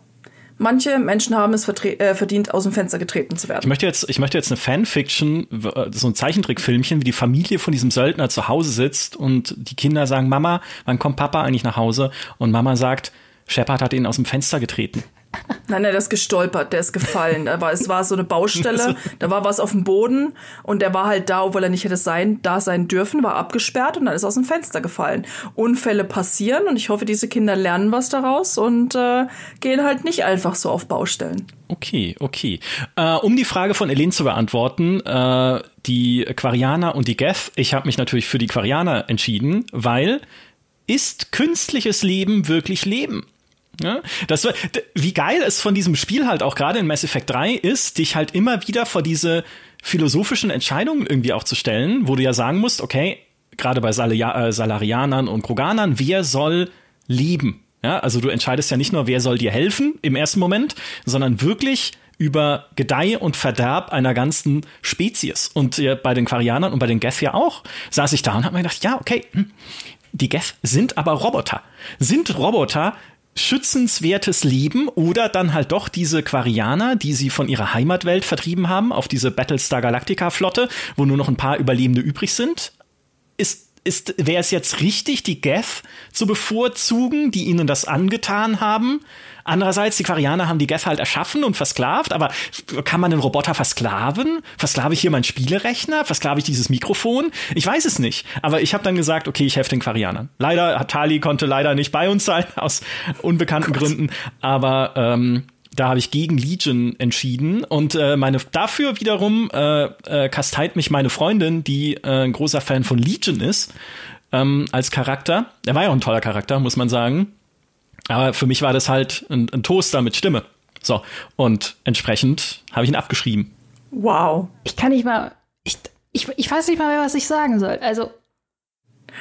Manche Menschen haben es äh, verdient, aus dem Fenster getreten zu Ich werden. möchte jetzt, ich möchte jetzt eine Fanfiction, äh, so ein Zeichentrickfilmchen, wie die Familie von diesem Söldner zu Hause sitzt und die Kinder sagen, Mama, wann kommt Papa eigentlich nach Hause? Und Mama sagt, Shepard hat ihn aus dem Fenster getreten. Nein, nein, der ist gestolpert, der ist gefallen. Da war, es war so eine Baustelle, da war was auf dem Boden und der war halt da, obwohl er nicht hätte sein, da sein dürfen, war abgesperrt und dann ist aus dem Fenster gefallen. Unfälle passieren und ich hoffe, diese Kinder lernen was daraus und äh, gehen halt nicht einfach so auf Baustellen. Okay, okay. Äh, um die Frage von Elen zu beantworten, äh, die Quarianer und die Geth, ich habe mich natürlich für die Quarianer entschieden, weil ist künstliches Leben wirklich Leben? Ja, das, war- wie geil es von diesem Spiel halt auch gerade in Mass Effect 3 ist, dich halt immer wieder vor diese philosophischen Entscheidungen irgendwie auch zu stellen, wo du ja sagen musst, okay, gerade bei Salia äh, Salarianern und Kroganern, wer soll leben? Ja, also du entscheidest ja nicht nur, wer soll dir helfen im ersten Moment, sondern wirklich über Gedeih und Verderb einer ganzen Spezies. Und äh, bei den Quarianern und bei den Geth ja auch, saß ich da und hab mir gedacht, ja, okay, hm, die Geth sind aber Roboter. Sind Roboter schützenswertes Leben oder dann halt doch diese Quarianer, die sie von ihrer Heimatwelt vertrieben haben, auf diese Battlestar Galactica Flotte, wo nur noch ein paar Überlebende übrig sind? Ist ist, wäre es jetzt richtig, die Geth zu bevorzugen, die ihnen das angetan haben? Andererseits, die Quarianer haben die Geth halt erschaffen und versklavt, aber kann man den Roboter versklaven? Versklave ich hier meinen Spielerechner? Versklave ich dieses Mikrofon? Ich weiß es nicht. Aber ich habe dann gesagt, okay, ich helfe den Quarianern. Leider, Tali konnte leider nicht bei uns sein, aus unbekannten Gründen. Aber ähm, da habe ich gegen Legion entschieden und äh, meine dafür wiederum äh, äh, kasteit mich meine Freundin, die äh, ein großer Fan von Legion ist, ähm, als Charakter. Er war ja auch ein toller Charakter, muss man sagen. Aber für mich war das halt ein, ein Toaster mit Stimme. So, und entsprechend habe ich ihn abgeschrieben. Wow. Ich kann nicht mal. Ich, ich, ich weiß nicht mal mehr, was ich sagen soll. Also,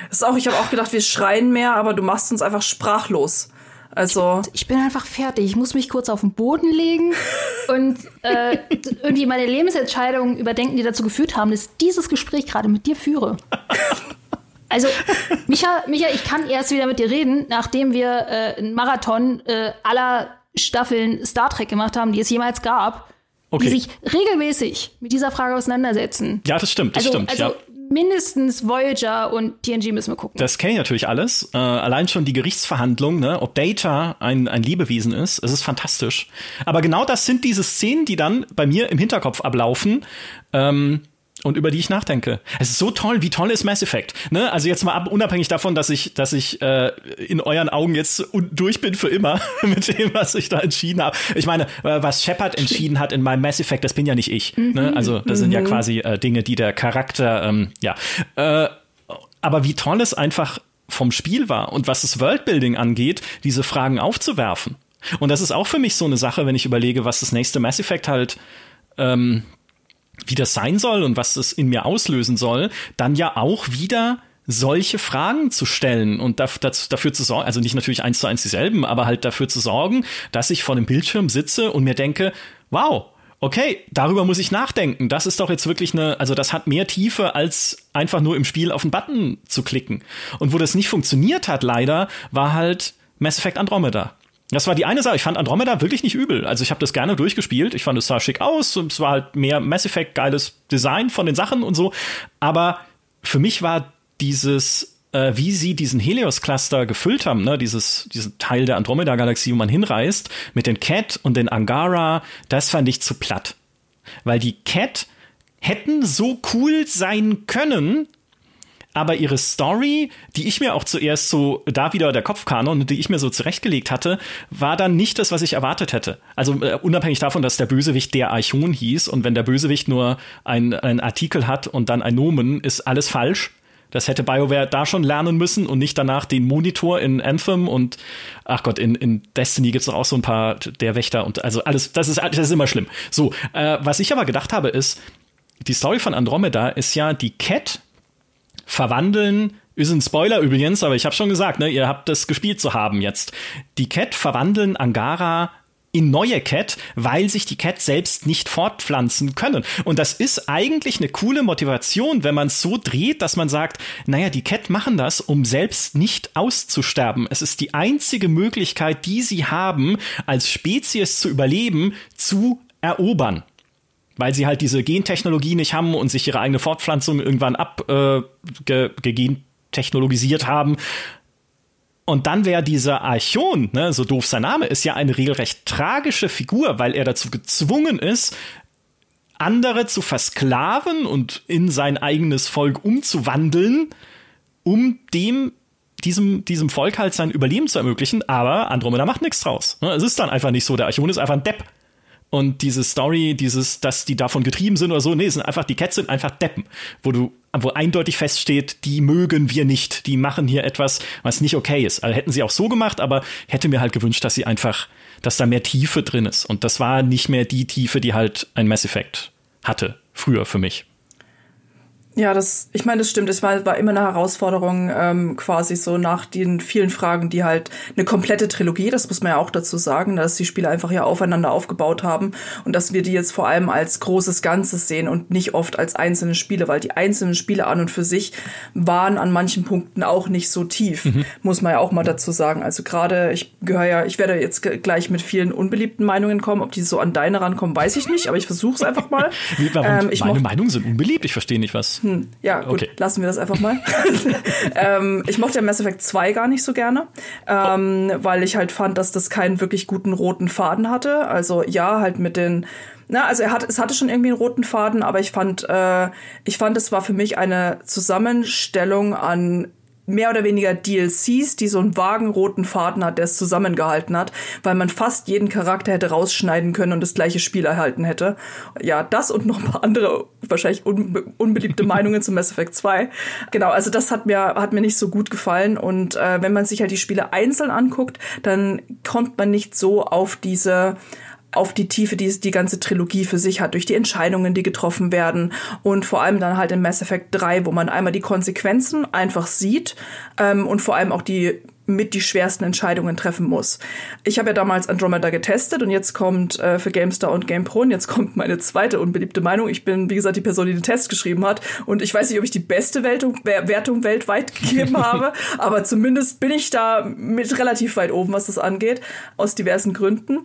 Das ist auch, ich habe auch gedacht, wir schreien mehr, aber du machst uns einfach sprachlos. Also, ich bin einfach fertig. Ich muss mich kurz auf den Boden legen und äh, irgendwie meine Lebensentscheidungen überdenken, die dazu geführt haben, dass ich dieses Gespräch gerade mit dir führe. Also, Micha, Micha, ich kann erst wieder mit dir reden, nachdem wir äh, einen Marathon äh, aller Staffeln Star Trek gemacht haben, die es jemals gab, Okay. die sich regelmäßig mit dieser Frage auseinandersetzen. Ja, das stimmt, das also, stimmt. also ja. mindestens Voyager und TNG müssen wir gucken. Das kenne ich natürlich alles. Äh, allein schon die Gerichtsverhandlung, ne, ob Data ein, ein Lebewesen ist, es ist fantastisch. Aber genau das sind diese Szenen, die dann bei mir im Hinterkopf ablaufen. Ähm, und über die ich nachdenke. Es ist so toll, wie toll ist Mass Effect. Ne? Also jetzt mal ab, unabhängig davon, dass ich, dass ich äh, in euren Augen jetzt durch bin für immer mit dem, was ich da entschieden habe. Ich meine, äh, was Shepard entschieden hat in meinem Mass Effect, das bin ja nicht ich. Ne? Also das sind ja quasi äh, Dinge, die der Charakter, ähm, ja. Äh, aber wie toll es einfach vom Spiel war und was das Worldbuilding angeht, diese Fragen aufzuwerfen. Und das ist auch für mich so eine Sache, wenn ich überlege, was das nächste Mass Effect halt ähm, wie das sein soll und was es in mir auslösen soll, dann ja auch wieder solche Fragen zu stellen und dafür zu sorgen, also nicht natürlich eins zu eins dieselben, aber halt dafür zu sorgen, dass ich vor dem Bildschirm sitze und mir denke, wow, okay, darüber muss ich nachdenken. Das ist doch jetzt wirklich eine, also das hat mehr Tiefe als einfach nur im Spiel auf den Button zu klicken. Und wo das nicht funktioniert hat, leider, war halt Mass Effect Andromeda. Das war die eine Sache. Ich fand Andromeda wirklich nicht übel. Also ich habe das gerne durchgespielt. Ich fand es sah schick aus und es war halt mehr Mass Effect geiles Design von den Sachen und so. Aber für mich war dieses äh, wie sie diesen Helios-Cluster gefüllt haben, ne, dieses, diesen Teil der Andromeda-Galaxie, wo man hinreist, mit den Cat und den Angara, das fand ich zu platt. Weil die Cat hätten so cool sein können, aber ihre Story, die ich mir auch zuerst so, da wieder der Kopfkanon, die ich mir so zurechtgelegt hatte, war dann nicht das, was ich erwartet hätte. Also äh, unabhängig davon, dass der Bösewicht der Archon hieß und wenn der Bösewicht nur ein, ein Artikel hat und dann ein Nomen, ist alles falsch. Das hätte BioWare da schon lernen müssen und nicht danach den Monitor in Anthem und ach Gott, in, in Destiny gibt es auch so ein paar der Wächter und also alles, das ist, das ist immer schlimm. So, äh, was ich aber gedacht habe, ist, die Story von Andromeda ist ja die Cat verwandeln ist ein Spoiler übrigens, aber ich habe schon gesagt, ne, ihr habt das gespielt zu haben jetzt. Die Cat verwandeln Angara in neue Cat, weil sich die Cat selbst nicht fortpflanzen können. Und das ist eigentlich eine coole Motivation, wenn man es so dreht, dass man sagt, naja, die Cat machen das, um selbst nicht auszusterben. Es ist die einzige Möglichkeit, die sie haben, als Spezies zu überleben, zu erobern weil sie halt diese Gentechnologie nicht haben und sich ihre eigene Fortpflanzung irgendwann abgegentechnologisiert äh, haben. Und dann wäre dieser Archon, ne, so doof sein Name ist, ja eine regelrecht tragische Figur, weil er dazu gezwungen ist, andere zu versklaven und in sein eigenes Volk umzuwandeln, um dem diesem, diesem Volk halt sein Überleben zu ermöglichen, aber Andromeda macht nichts draus. Ne, es ist dann einfach nicht so, der Archon ist einfach ein Depp. Und diese Story, dieses, dass die davon getrieben sind oder so, nee, sind einfach, die Cats sind einfach Deppen, wo du, wo eindeutig feststeht, die mögen wir nicht, die machen hier etwas, was nicht okay ist. Also hätten sie auch so gemacht, aber hätte mir halt gewünscht, dass sie einfach, dass da mehr Tiefe drin ist. Und das war nicht mehr die Tiefe, die halt ein Mass Effect hatte, früher für mich. Ja, das, ich meine, das stimmt. Es war, war immer eine Herausforderung, ähm, quasi so nach den vielen Fragen, die halt eine komplette Trilogie, das muss man ja auch dazu sagen, dass die Spiele einfach ja aufeinander aufgebaut haben und dass wir die jetzt vor allem als großes Ganzes sehen und nicht oft als einzelne Spiele, weil die einzelnen Spiele an und für sich waren an manchen Punkten auch nicht so tief, mhm. muss man ja auch mal dazu sagen. Also gerade, ich gehöre ja, ich werde jetzt gleich mit vielen unbeliebten Meinungen kommen, ob die so an deine rankommen, weiß ich nicht, aber ich versuche es einfach mal. Wie, warum, ähm, meine Meinungen sind unbeliebt, ich verstehe nicht was. Hm, ja, gut, okay. lassen wir das einfach mal. ähm, ich mochte ja Mass Effect 2 gar nicht so gerne, ähm, oh. weil ich halt fand, dass das keinen wirklich guten roten Faden hatte. Also ja, halt mit den na, also er hat, es hatte schon irgendwie einen roten Faden, aber ich fand, äh, ich fand, es war für mich eine Zusammenstellung an mehr oder weniger DLCs, die so einen vagen roten Faden hat, der es zusammengehalten hat, weil man fast jeden Charakter hätte rausschneiden können und das gleiche Spiel erhalten hätte. Ja, das und noch ein paar andere wahrscheinlich unbe unbeliebte Meinungen zu Mass Effect 2. Genau, also das hat mir hat mir nicht so gut gefallen und äh, wenn man sich halt die Spiele einzeln anguckt, dann kommt man nicht so auf diese auf die Tiefe, die die ganze Trilogie für sich hat, durch die Entscheidungen, die getroffen werden und vor allem dann halt in Mass Effect 3, wo man einmal die Konsequenzen einfach sieht ähm, und vor allem auch die mit die schwersten Entscheidungen treffen muss. Ich habe ja damals Andromeda getestet und jetzt kommt äh, für GameStar und GamePro und jetzt kommt meine zweite unbeliebte Meinung. Ich bin, wie gesagt, die Person, die den Test geschrieben hat und ich weiß nicht, ob ich die beste Wertung, Wertung weltweit gegeben habe, aber zumindest bin ich da mit relativ weit oben, was das angeht, aus diversen Gründen.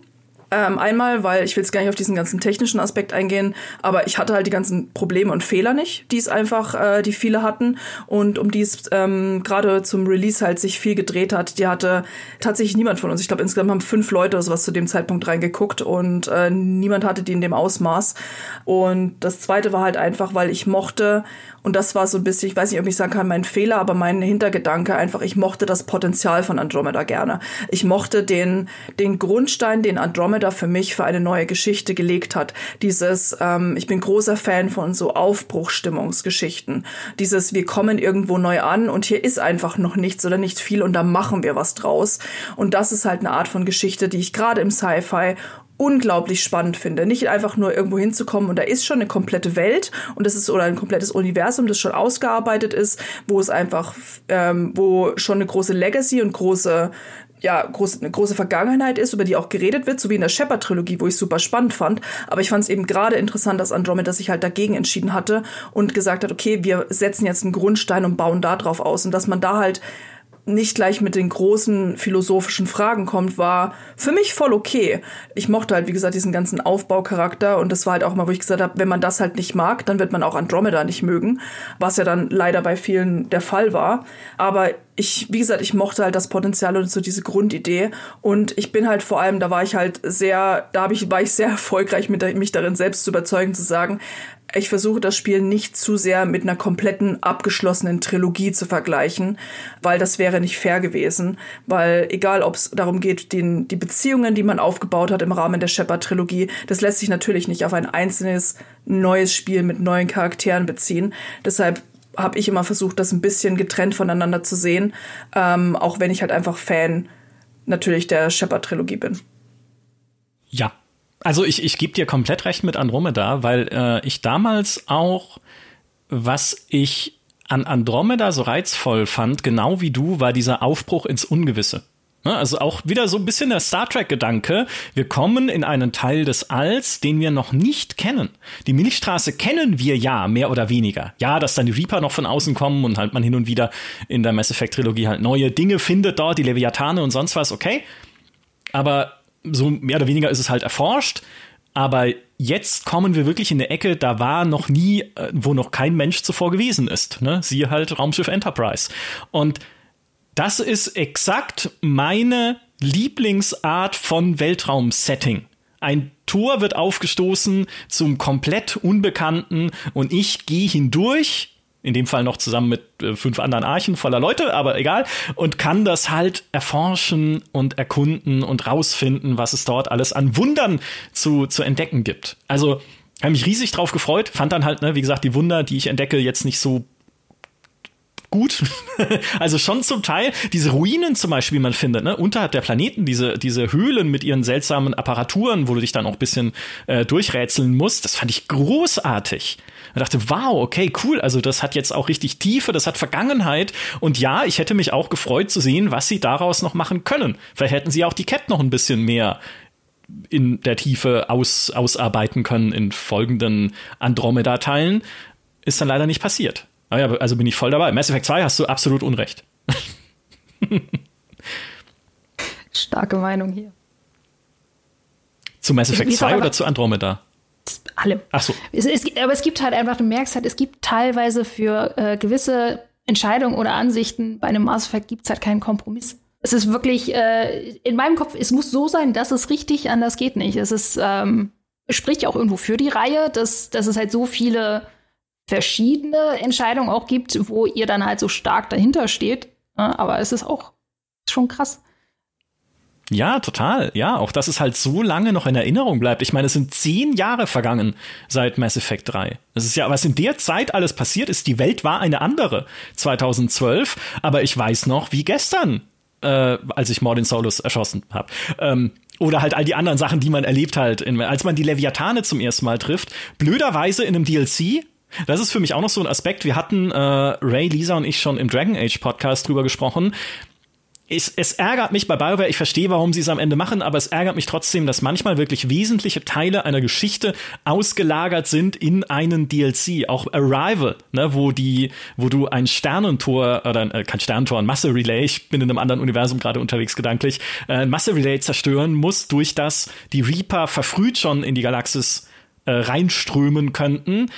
Ähm, einmal, weil ich will jetzt gar nicht auf diesen ganzen technischen Aspekt eingehen, aber ich hatte halt die ganzen Probleme und Fehler nicht, die es einfach, äh, die viele hatten und um die es ähm, gerade zum Release halt sich viel gedreht hat. Die hatte tatsächlich niemand von uns. Ich glaube, insgesamt haben fünf Leute oder sowas zu dem Zeitpunkt reingeguckt und äh, niemand hatte die in dem Ausmaß. Und das zweite war halt einfach, weil ich mochte und das war so ein bisschen, ich weiß nicht, ob ich sagen kann, mein Fehler, aber mein Hintergedanke einfach, ich mochte das Potenzial von Andromeda gerne. Ich mochte den, den Grundstein, den Andromeda für mich für eine neue Geschichte gelegt hat. Dieses, ähm, ich bin großer Fan von so Aufbruchstimmungsgeschichten. Dieses, wir kommen irgendwo neu an und hier ist einfach noch nichts oder nicht viel und da machen wir was draus. Und das ist halt eine Art von Geschichte, die ich gerade im Sci-Fi unglaublich spannend finde. Nicht einfach nur irgendwo hinzukommen und da ist schon eine komplette Welt und das ist oder ein komplettes Universum, das schon ausgearbeitet ist, wo es einfach, ähm, wo schon eine große Legacy und große ja, groß, eine große Vergangenheit ist, über die auch geredet wird, so wie in der Shepard-Trilogie, wo ich super spannend fand. Aber ich fand es eben gerade interessant, dass Andromeda sich halt dagegen entschieden hatte und gesagt hat, okay, wir setzen jetzt einen Grundstein und bauen da drauf aus. Und dass man da halt nicht gleich mit den großen philosophischen Fragen kommt, war für mich voll okay. Ich mochte halt, wie gesagt, diesen ganzen Aufbaucharakter und das war halt auch mal, wo ich gesagt habe, wenn man das halt nicht mag, dann wird man auch Andromeda nicht mögen, was ja dann leider bei vielen der Fall war. Aber ich, wie gesagt, ich mochte halt das Potenzial und so diese Grundidee. Und ich bin halt vor allem, da war ich halt sehr, da habe ich, war ich sehr erfolgreich, mit, mich darin selbst zu überzeugen, zu sagen, ich versuche das Spiel nicht zu sehr mit einer kompletten abgeschlossenen Trilogie zu vergleichen, weil das wäre nicht fair gewesen. Weil egal, ob es darum geht, den, die Beziehungen, die man aufgebaut hat im Rahmen der Shepard-Trilogie, das lässt sich natürlich nicht auf ein einzelnes neues Spiel mit neuen Charakteren beziehen. Deshalb habe ich immer versucht, das ein bisschen getrennt voneinander zu sehen, ähm, auch wenn ich halt einfach Fan natürlich der Shepard-Trilogie bin. Ja, also ich, ich gebe dir komplett recht mit Andromeda, weil äh, ich damals auch, was ich an Andromeda so reizvoll fand, genau wie du, war dieser Aufbruch ins Ungewisse. Ne, also auch wieder so ein bisschen der Star Trek-Gedanke. Wir kommen in einen Teil des Alls, den wir noch nicht kennen. Die Milchstraße kennen wir ja, mehr oder weniger. Ja, dass dann die Reaper noch von außen kommen und halt man hin und wieder in der Mass Effect-Trilogie halt neue Dinge findet dort, die Leviathane und sonst was, okay. Aber so mehr oder weniger ist es halt erforscht. Aber jetzt kommen wir wirklich in eine Ecke, da war noch nie, äh, wo noch kein Mensch zuvor gewesen ist. Ne? Siehe halt Raumschiff Enterprise. Und das ist exakt meine Lieblingsart von Weltraumsetting. Ein Tor wird aufgestoßen zum komplett Unbekannten und ich gehe hindurch in dem Fall noch zusammen mit äh, fünf anderen Archen voller Leute, aber egal, und kann das halt erforschen und erkunden und rausfinden, was es dort alles an Wundern zu, zu entdecken gibt. Also, habe mich riesig drauf gefreut, fand dann halt, ne, wie gesagt, die Wunder, die ich entdecke, jetzt nicht so gut. also schon zum Teil diese Ruinen zum Beispiel, man findet, ne, unterhalb der Planeten, diese, diese Höhlen mit ihren seltsamen Apparaturen, wo du dich dann auch ein bisschen äh, durchrätseln musst, das fand ich großartig. Ich dachte, wow, okay, cool, also das hat jetzt auch richtig Tiefe, das hat Vergangenheit und ja, ich hätte mich auch gefreut zu sehen, was sie daraus noch machen können. Vielleicht hätten sie auch die Cat noch ein bisschen mehr in der Tiefe aus, ausarbeiten können in folgenden Andromeda-Teilen. Ist dann leider nicht passiert. Ah ja, also bin ich voll dabei. Mass Effect 2 hast du absolut Unrecht. Starke Meinung hier. Zu Mass Effect 2 oder zu Andromeda? Alle. Ach so. Es, es, aber es gibt halt einfach, du merkst halt, es gibt teilweise für äh, gewisse Entscheidungen oder Ansichten bei einem Mass Effect gibt es halt keinen Kompromiss. Es ist wirklich, äh, in meinem Kopf, es muss so sein, dass es richtig, anders geht nicht. Es ist, ähm, spricht ja auch irgendwo für die Reihe, dass, dass es halt so viele verschiedene Entscheidungen auch gibt, wo ihr dann halt so stark dahinter steht. Aber es ist auch schon krass. Ja, total. Ja, auch dass es halt so lange noch in Erinnerung bleibt. Ich meine, es sind zehn Jahre vergangen seit Mass Effect 3. Das ist ja, was in der Zeit alles passiert ist. Die Welt war eine andere 2012, aber ich weiß noch, wie gestern, äh, als ich Mordin Solus erschossen habe. Ähm, oder halt all die anderen Sachen, die man erlebt halt, in, als man die Leviathane zum ersten Mal trifft. Blöderweise in einem DLC, das ist für mich auch noch so ein Aspekt. Wir hatten äh, Ray, Lisa und ich schon im Dragon Age Podcast drüber gesprochen. Es, es ärgert mich bei BioWare, ich verstehe, warum sie es am Ende machen, aber es ärgert mich trotzdem, dass manchmal wirklich wesentliche Teile einer Geschichte ausgelagert sind in einen DLC. Auch Arrival, ne, wo die, wo du ein Sternentor oder äh, kein Sternentor, ein Masse Relay, ich bin in einem anderen Universum gerade unterwegs gedanklich, äh, ein Masse Relay zerstören musst, durch das die Reaper verfrüht schon in die Galaxis äh, reinströmen könnten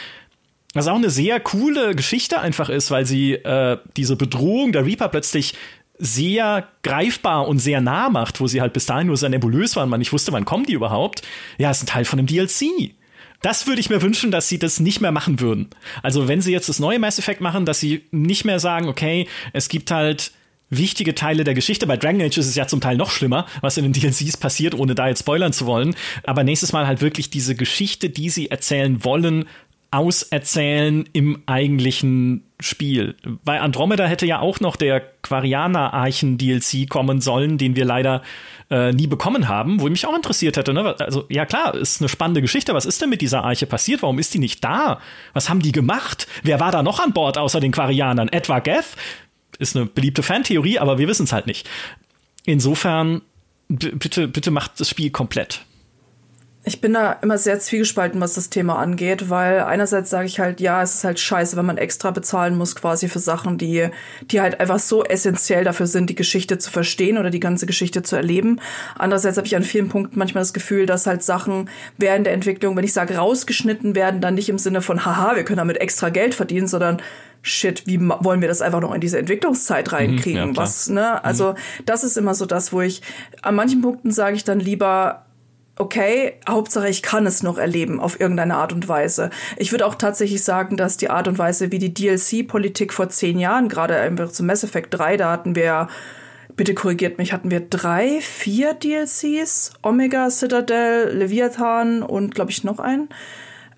was auch eine sehr coole Geschichte einfach ist, weil sie äh, diese Bedrohung der Reaper plötzlich sehr greifbar und sehr nah macht, wo sie halt bis dahin nur sehr nebulös waren, man nicht wusste, wann kommen die überhaupt. Ja, ist ein Teil von dem DLC. Das würde ich mir wünschen, dass sie das nicht mehr machen würden. Also wenn sie jetzt das neue Mass Effect machen, dass sie nicht mehr sagen, okay, es gibt halt wichtige Teile der Geschichte. Bei Dragon Age ist es ja zum Teil noch schlimmer, was in den DLCs passiert, ohne da jetzt spoilern zu wollen. Aber nächstes Mal halt wirklich diese Geschichte, die sie erzählen wollen, auserzählen im eigentlichen Spiel. Bei Andromeda hätte ja auch noch der Quarianer-Archen-DLC kommen sollen, den wir leider äh, nie bekommen haben, wo mich auch interessiert hätte. Ne? Also, ja klar, ist eine spannende Geschichte. Was ist denn mit dieser Arche passiert? Warum ist die nicht da? Was haben die gemacht? Wer war da noch an Bord außer den Quarianern? Etwa Geth? Ist eine beliebte Fantheorie, aber wir wissen es halt nicht. Insofern, bitte, bitte macht das Spiel komplett. Ich bin da immer sehr zwiegespalten, was das Thema angeht, weil einerseits sage ich halt, ja, es ist halt scheiße, wenn man extra bezahlen muss quasi für Sachen, die, die halt einfach so essentiell dafür sind, die Geschichte zu verstehen oder die ganze Geschichte zu erleben. Andererseits habe ich an vielen Punkten manchmal das Gefühl, dass halt Sachen während der Entwicklung, wenn ich sage, rausgeschnitten werden, dann nicht im Sinne von, haha, wir können damit extra Geld verdienen, sondern shit, wie wollen wir das einfach noch in diese Entwicklungszeit reinkriegen? Mhm, ja, was, ne? Also, das ist immer so das, wo ich, an manchen Punkten sage ich dann lieber, okay, Hauptsache ich kann es noch erleben auf irgendeine Art und Weise. Ich würde auch tatsächlich sagen, dass die Art und Weise, wie die DLC-Politik vor zehn Jahren, gerade einfach zu Mass Effect 3, da hatten wir, bitte korrigiert mich, hatten wir drei, vier DLCs, Omega, Citadel, Leviathan und glaube ich noch einen.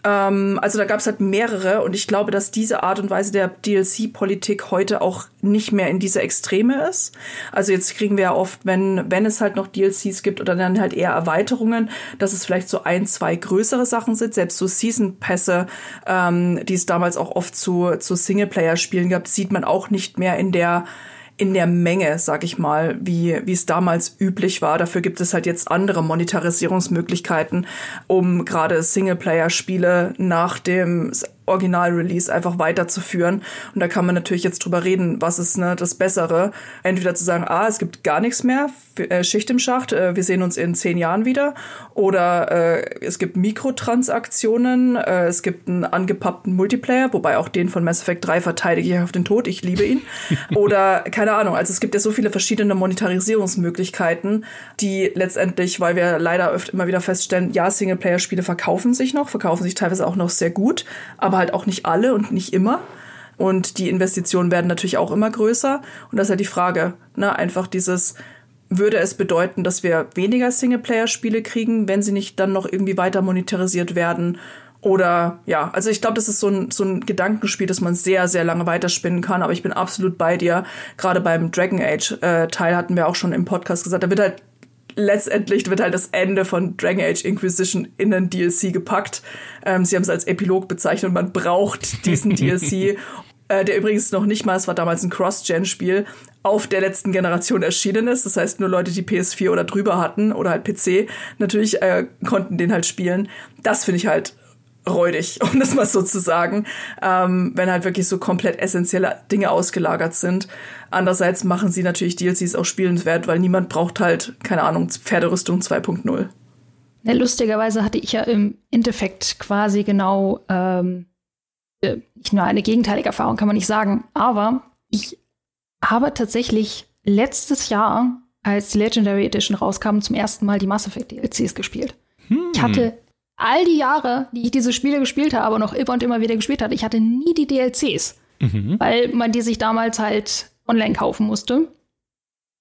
Ähm, also da gab es halt mehrere und ich glaube, dass diese Art und Weise der DLC-Politik heute auch nicht mehr in dieser Extreme ist. Also jetzt kriegen wir ja oft, wenn, wenn es halt noch DLCs gibt oder dann halt eher Erweiterungen, dass es vielleicht so ein, zwei größere Sachen sind. Selbst so Season-Pässe, ähm, die es damals auch oft zu, zu Singleplayer-Spielen gab, sieht man auch nicht mehr in der in der Menge, sag ich mal, wie, wie es damals üblich war. Dafür gibt es halt jetzt andere Monetarisierungsmöglichkeiten, um gerade Singleplayer-Spiele nach dem Original-Release einfach weiterzuführen. Und da kann man natürlich jetzt drüber reden, was ist ne, das Bessere. Entweder zu sagen, ah, es gibt gar nichts mehr, äh, Schicht im Schacht, äh, wir sehen uns in zehn Jahren wieder. Oder äh, es gibt Mikrotransaktionen, äh, es gibt einen angepappten Multiplayer, wobei auch den von Mass Effect 3 verteidige ich auf den Tod, ich liebe ihn. Oder keine Ahnung, also es gibt ja so viele verschiedene Monetarisierungsmöglichkeiten, die letztendlich, weil wir leider öfter immer wieder feststellen, ja, Singleplayer-Spiele verkaufen sich noch, verkaufen sich teilweise auch noch sehr gut, aber halt auch nicht alle und nicht immer. Und die Investitionen werden natürlich auch immer größer. Und das ist halt die Frage, ne, einfach dieses, würde es bedeuten, dass wir weniger Singleplayer-Spiele kriegen, wenn sie nicht dann noch irgendwie weiter monetarisiert werden? Oder ja, also ich glaube, das ist so ein, so ein Gedankenspiel, das man sehr, sehr lange weiterspinnen kann. Aber ich bin absolut bei dir. Gerade beim Dragon Age-Teil äh, hatten wir auch schon im Podcast gesagt, da wird halt letztendlich wird halt das Ende von Dragon Age Inquisition in den DLC gepackt. Ähm, sie haben es als Epilog bezeichnet und man braucht diesen DLC, äh, der übrigens noch nicht mal, es war damals ein Cross-Gen-Spiel, auf der letzten Generation erschienen ist. Das heißt, nur Leute, die PS4 oder drüber hatten oder halt PC, natürlich äh, konnten den halt spielen. Das finde ich halt räudig, um das mal so zu sagen, ähm, wenn halt wirklich so komplett essentielle Dinge ausgelagert sind. Andererseits machen sie natürlich DLCs auch spielenswert, weil niemand braucht halt, keine Ahnung, Pferderüstung 2.0. Ja, lustigerweise hatte ich ja im Endeffekt quasi genau ähm, äh, nicht nur eine gegenteilige Erfahrung, kann man nicht sagen, aber ich habe tatsächlich letztes Jahr, als die Legendary Edition rauskam, zum ersten Mal die Mass Effect DLCs gespielt. Hm. Ich hatte all die Jahre, die ich diese Spiele gespielt habe, noch immer und immer wieder gespielt hatte, ich hatte nie die DLCs, mhm. weil man die sich damals halt online kaufen musste.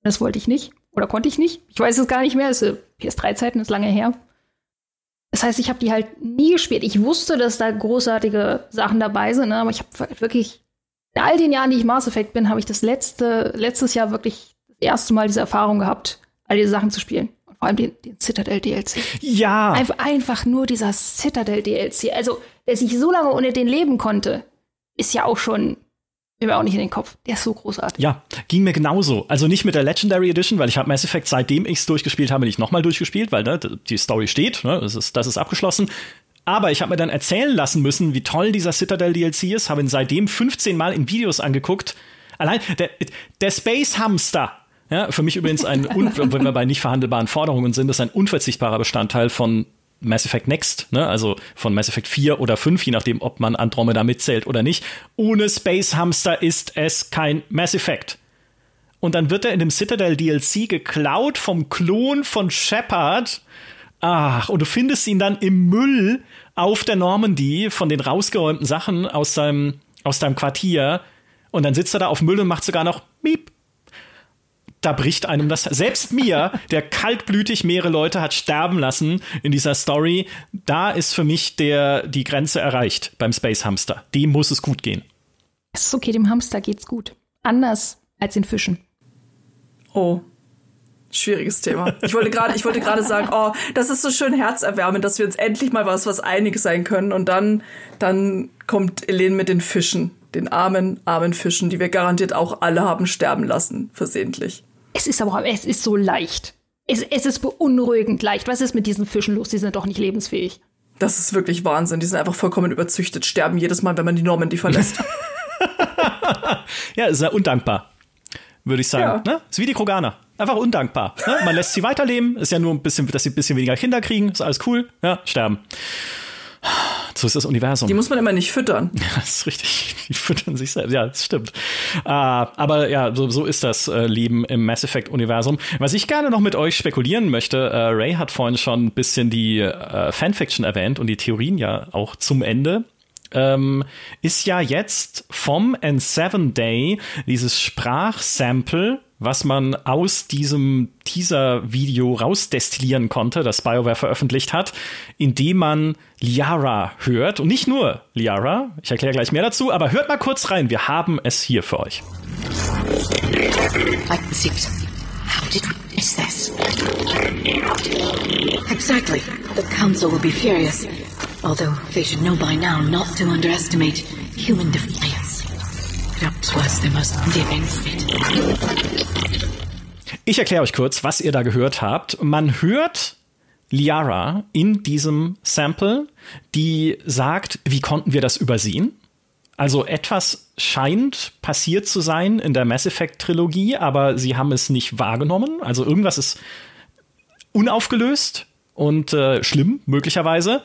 Das wollte ich nicht oder konnte ich nicht. Ich weiß es gar nicht mehr. Es ist PS3-Zeiten, ist lange her. Das heißt, ich habe die halt nie gespielt. Ich wusste, dass da großartige Sachen dabei sind, ne? aber ich habe wirklich in all den Jahren, die ich Mass Effect bin, habe ich das letzte letztes Jahr wirklich das erste Mal diese Erfahrung gehabt, all diese Sachen zu spielen. Vor allem den, den Citadel DLC. Ja. Einfach, einfach nur dieser Citadel DLC. Also, der sich so lange ohne den leben konnte, ist ja auch schon mir auch nicht in den Kopf. Der ist so großartig. Ja, ging mir genauso. Also nicht mit der Legendary Edition, weil ich habe Mass Effect, seitdem ich es durchgespielt habe, nicht nochmal durchgespielt, weil ne, die Story steht, ne, das, ist, das ist abgeschlossen. Aber ich habe mir dann erzählen lassen müssen, wie toll dieser Citadel DLC ist, habe ihn seitdem 15 Mal in Videos angeguckt. Allein der, der Space Hamster, ja, für mich übrigens ein, wenn wir bei nicht verhandelbaren Forderungen sind, ist ein unverzichtbarer Bestandteil von Mass Effect Next, ne? also von Mass Effect 4 oder 5, je nachdem, ob man Andromeda mitzählt oder nicht. Ohne Space Hamster ist es kein Mass Effect. Und dann wird er in dem Citadel DLC geklaut vom Klon von Shepard. Ach, und du findest ihn dann im Müll auf der Normandy von den rausgeräumten Sachen aus seinem, aus deinem Quartier. Und dann sitzt er da auf Müll und macht sogar noch Miep, da bricht einem das. Selbst mir, der kaltblütig mehrere Leute hat sterben lassen in dieser Story, da ist für mich der, die Grenze erreicht beim Space Hamster. Dem muss es gut gehen. Es ist okay, dem Hamster geht's gut. Anders als den Fischen. Oh. Schwieriges Thema. Ich wollte gerade, ich wollte gerade sagen, oh, das ist so schön herzerwärmend, dass wir uns endlich mal was, was einig sein können. Und dann, dann kommt Elen mit den Fischen, den armen, armen Fischen, die wir garantiert auch alle haben sterben lassen, versehentlich. Es ist aber, es ist so leicht. es, es ist beunruhigend leicht. Was ist mit diesen Fischen los? Die sind doch nicht lebensfähig. Das ist wirklich Wahnsinn. Die sind einfach vollkommen überzüchtet, sterben jedes Mal, wenn man die Normandie verlässt. ja, ist ja undankbar, würde ich sagen. Ja. Ne? Ist wie die Kroganer. Einfach undankbar. Ne? Man lässt sie weiterleben, ist ja nur ein bisschen, dass sie ein bisschen weniger Kinder kriegen, ist alles cool, ja, sterben. So ist das Universum. Die muss man immer nicht füttern. Ja, das ist richtig. Die füttern sich selbst. Ja, das stimmt. Äh, aber ja, so, so ist das äh, Leben im Mass Effect-Universum. Was ich gerne noch mit euch spekulieren möchte, äh, Ray hat vorhin schon ein bisschen die äh, Fanfiction erwähnt und die Theorien ja auch zum Ende. Ähm, ist ja jetzt vom N7 Day dieses Sprachsample, was man aus diesem Teaser-Video rausdestillieren konnte, das BioWare veröffentlicht hat, indem man Liara hört. Und nicht nur Liara, ich erkläre gleich mehr dazu, aber hört mal kurz rein, wir haben es hier für euch. How did we miss this? Exactly. The Council will be furious. Although they should know by now not to underestimate human defiance. Perhaps was the most endearing trait. Ich erkläre euch kurz, was ihr da gehört habt. Man hört Liara in diesem Sample, die sagt, wie konnten wir das übersehen? Also etwas scheint passiert zu sein in der Mass Effect Trilogie, aber sie haben es nicht wahrgenommen. Also irgendwas ist unaufgelöst und äh, schlimm möglicherweise.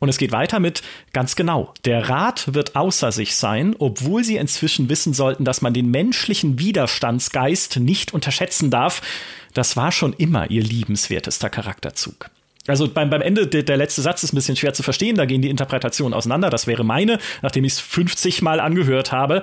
Und es geht weiter mit ganz genau. Der Rat wird außer sich sein, obwohl sie inzwischen wissen sollten, dass man den menschlichen Widerstandsgeist nicht unterschätzen darf. Das war schon immer ihr liebenswertester Charakterzug. Also beim, beim Ende, der, der letzte Satz ist ein bisschen schwer zu verstehen, da gehen die Interpretationen auseinander. Das wäre meine, nachdem ich es 50 Mal angehört habe.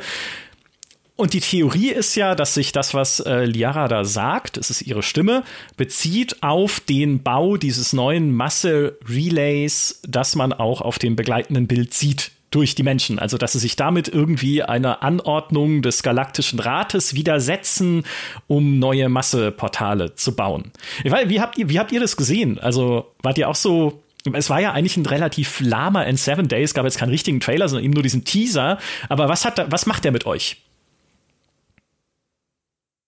Und die Theorie ist ja, dass sich das, was äh, Liara da sagt, es ist ihre Stimme, bezieht auf den Bau dieses neuen Masse-Relays, das man auch auf dem begleitenden Bild sieht durch die Menschen. Also, dass sie sich damit irgendwie einer Anordnung des Galaktischen Rates widersetzen, um neue Masseportale zu bauen. Weiß, wie habt ihr, wie habt ihr das gesehen? Also, wart ihr auch so es war ja eigentlich ein relativ lahmer in Seven Days, gab jetzt keinen richtigen Trailer, sondern eben nur diesen Teaser. Aber was hat, was macht der mit euch?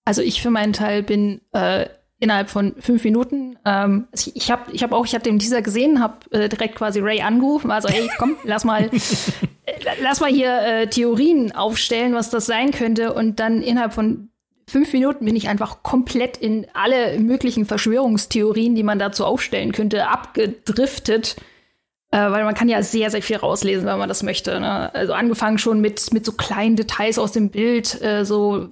Also ich für meinen Teil bin äh, innerhalb von fünf Minuten, ähm, also ich habe ich hab auch, ich hatte den Teaser gesehen, habe äh, direkt quasi Ray angerufen, war so, hey, komm, lass mal, äh, lass mal hier äh, Theorien aufstellen, was das sein könnte. Und dann innerhalb von fünf Minuten bin ich einfach komplett in alle möglichen Verschwörungstheorien, die man dazu aufstellen könnte, abgedriftet. Äh, weil man kann ja sehr, sehr viel rauslesen, wenn man das möchte. Ne? Also angefangen schon mit, mit so kleinen Details aus dem Bild, äh, so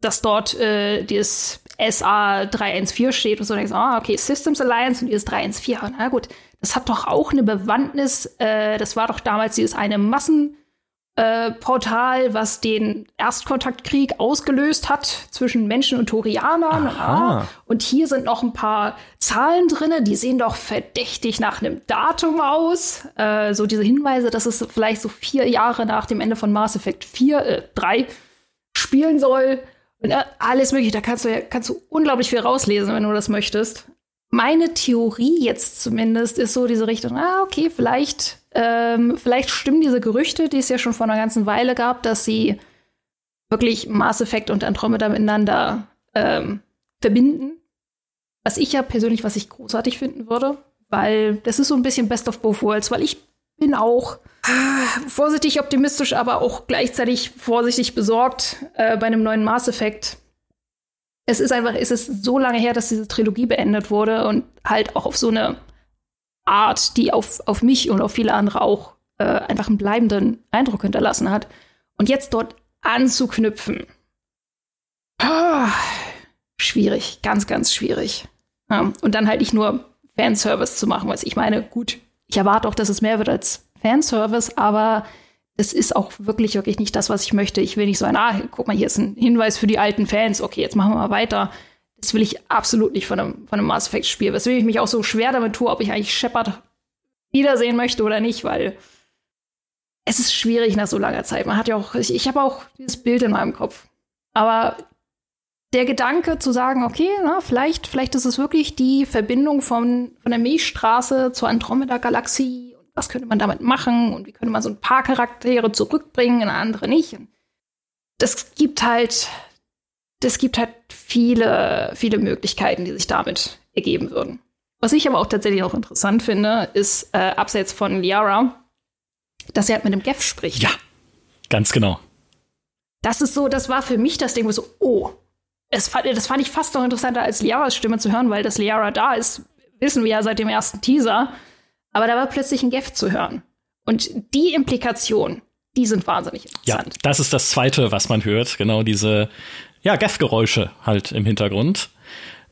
dass dort äh, dieses SA 314 steht und so denkst, ah, okay, Systems Alliance und dieses 314, na gut, das hat doch auch eine Bewandtnis, äh, das war doch damals dieses eine Massenportal, äh, was den Erstkontaktkrieg ausgelöst hat zwischen Menschen und Torianern. Ah, und hier sind noch ein paar Zahlen drin, die sehen doch verdächtig nach einem Datum aus. Äh, so diese Hinweise, dass es vielleicht so vier Jahre nach dem Ende von Mass Effect 4, äh, 3 spielen soll. Und äh, alles mögliche, da kannst du, kannst du unglaublich viel rauslesen, wenn du das möchtest. Meine Theorie jetzt zumindest ist so diese Richtung, ah, okay, vielleicht, ähm, vielleicht stimmen diese Gerüchte, die es ja schon vor einer ganzen Weile gab, dass sie wirklich Mass Effect und Andromeda miteinander ähm, verbinden. Was ich ja persönlich, was ich großartig finden würde, weil das ist so ein bisschen Best of Both Worlds, weil ich bin auch ah, vorsichtig optimistisch, aber auch gleichzeitig vorsichtig besorgt äh, bei einem neuen Mass Effect. Es ist einfach, es ist so lange her, dass diese Trilogie beendet wurde und halt auch auf so eine Art, die auf, auf mich und auf viele andere auch äh, einfach einen bleibenden Eindruck hinterlassen hat. Und jetzt dort anzuknüpfen. Ah, schwierig, ganz, ganz schwierig. Ja, und dann halt nicht nur Fanservice zu machen, was ich meine, gut, ich erwarte auch, dass es mehr wird als Fanservice, aber es ist auch wirklich, wirklich nicht das, was ich möchte. Ich will nicht so ein, ah, guck mal, hier ist ein Hinweis für die alten Fans. Okay, jetzt machen wir mal weiter. Das will ich absolut nicht von einem, von einem Mass Effect Spiel. Weswegen ich mich auch so schwer damit tue, ob ich eigentlich Shepard wiedersehen möchte oder nicht, weil es ist schwierig nach so langer Zeit. Man hat ja auch, ich, ich habe auch dieses Bild in meinem Kopf. Aber der Gedanke zu sagen, okay, na, vielleicht, vielleicht ist es wirklich die Verbindung von, von der Milchstraße zur Andromeda-Galaxie. Und was könnte man damit machen? Und wie könnte man so ein paar Charaktere zurückbringen, und andere nicht? Und das gibt halt, das gibt halt viele, viele Möglichkeiten, die sich damit ergeben würden. Was ich aber auch tatsächlich auch interessant finde, ist äh, abseits von Liara, dass er halt mit dem Geff spricht. Ja, ganz genau. Das ist so, das war für mich das Ding, wo so, oh, es, das fand ich fast noch interessanter als Liaras Stimme zu hören, weil das Liara da ist, wissen wir ja seit dem ersten Teaser. Aber da war plötzlich ein Geff zu hören. Und die Implikation, die sind wahnsinnig interessant. Ja, das ist das Zweite, was man hört. Genau diese, ja, Geff-Geräusche halt im Hintergrund.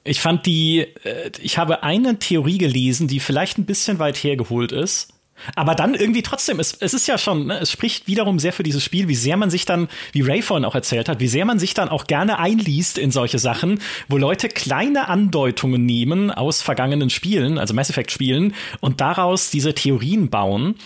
Ich fand die, äh, ich habe eine Theorie gelesen, die vielleicht ein bisschen weit hergeholt ist. Aber dann irgendwie trotzdem, es, es ist ja schon, ne, es spricht wiederum sehr für dieses Spiel, wie sehr man sich dann, wie Ray vorhin auch erzählt hat, wie sehr man sich dann auch gerne einliest in solche Sachen, wo Leute kleine Andeutungen nehmen aus vergangenen Spielen, also Mass Effect Spielen, und daraus diese Theorien bauen.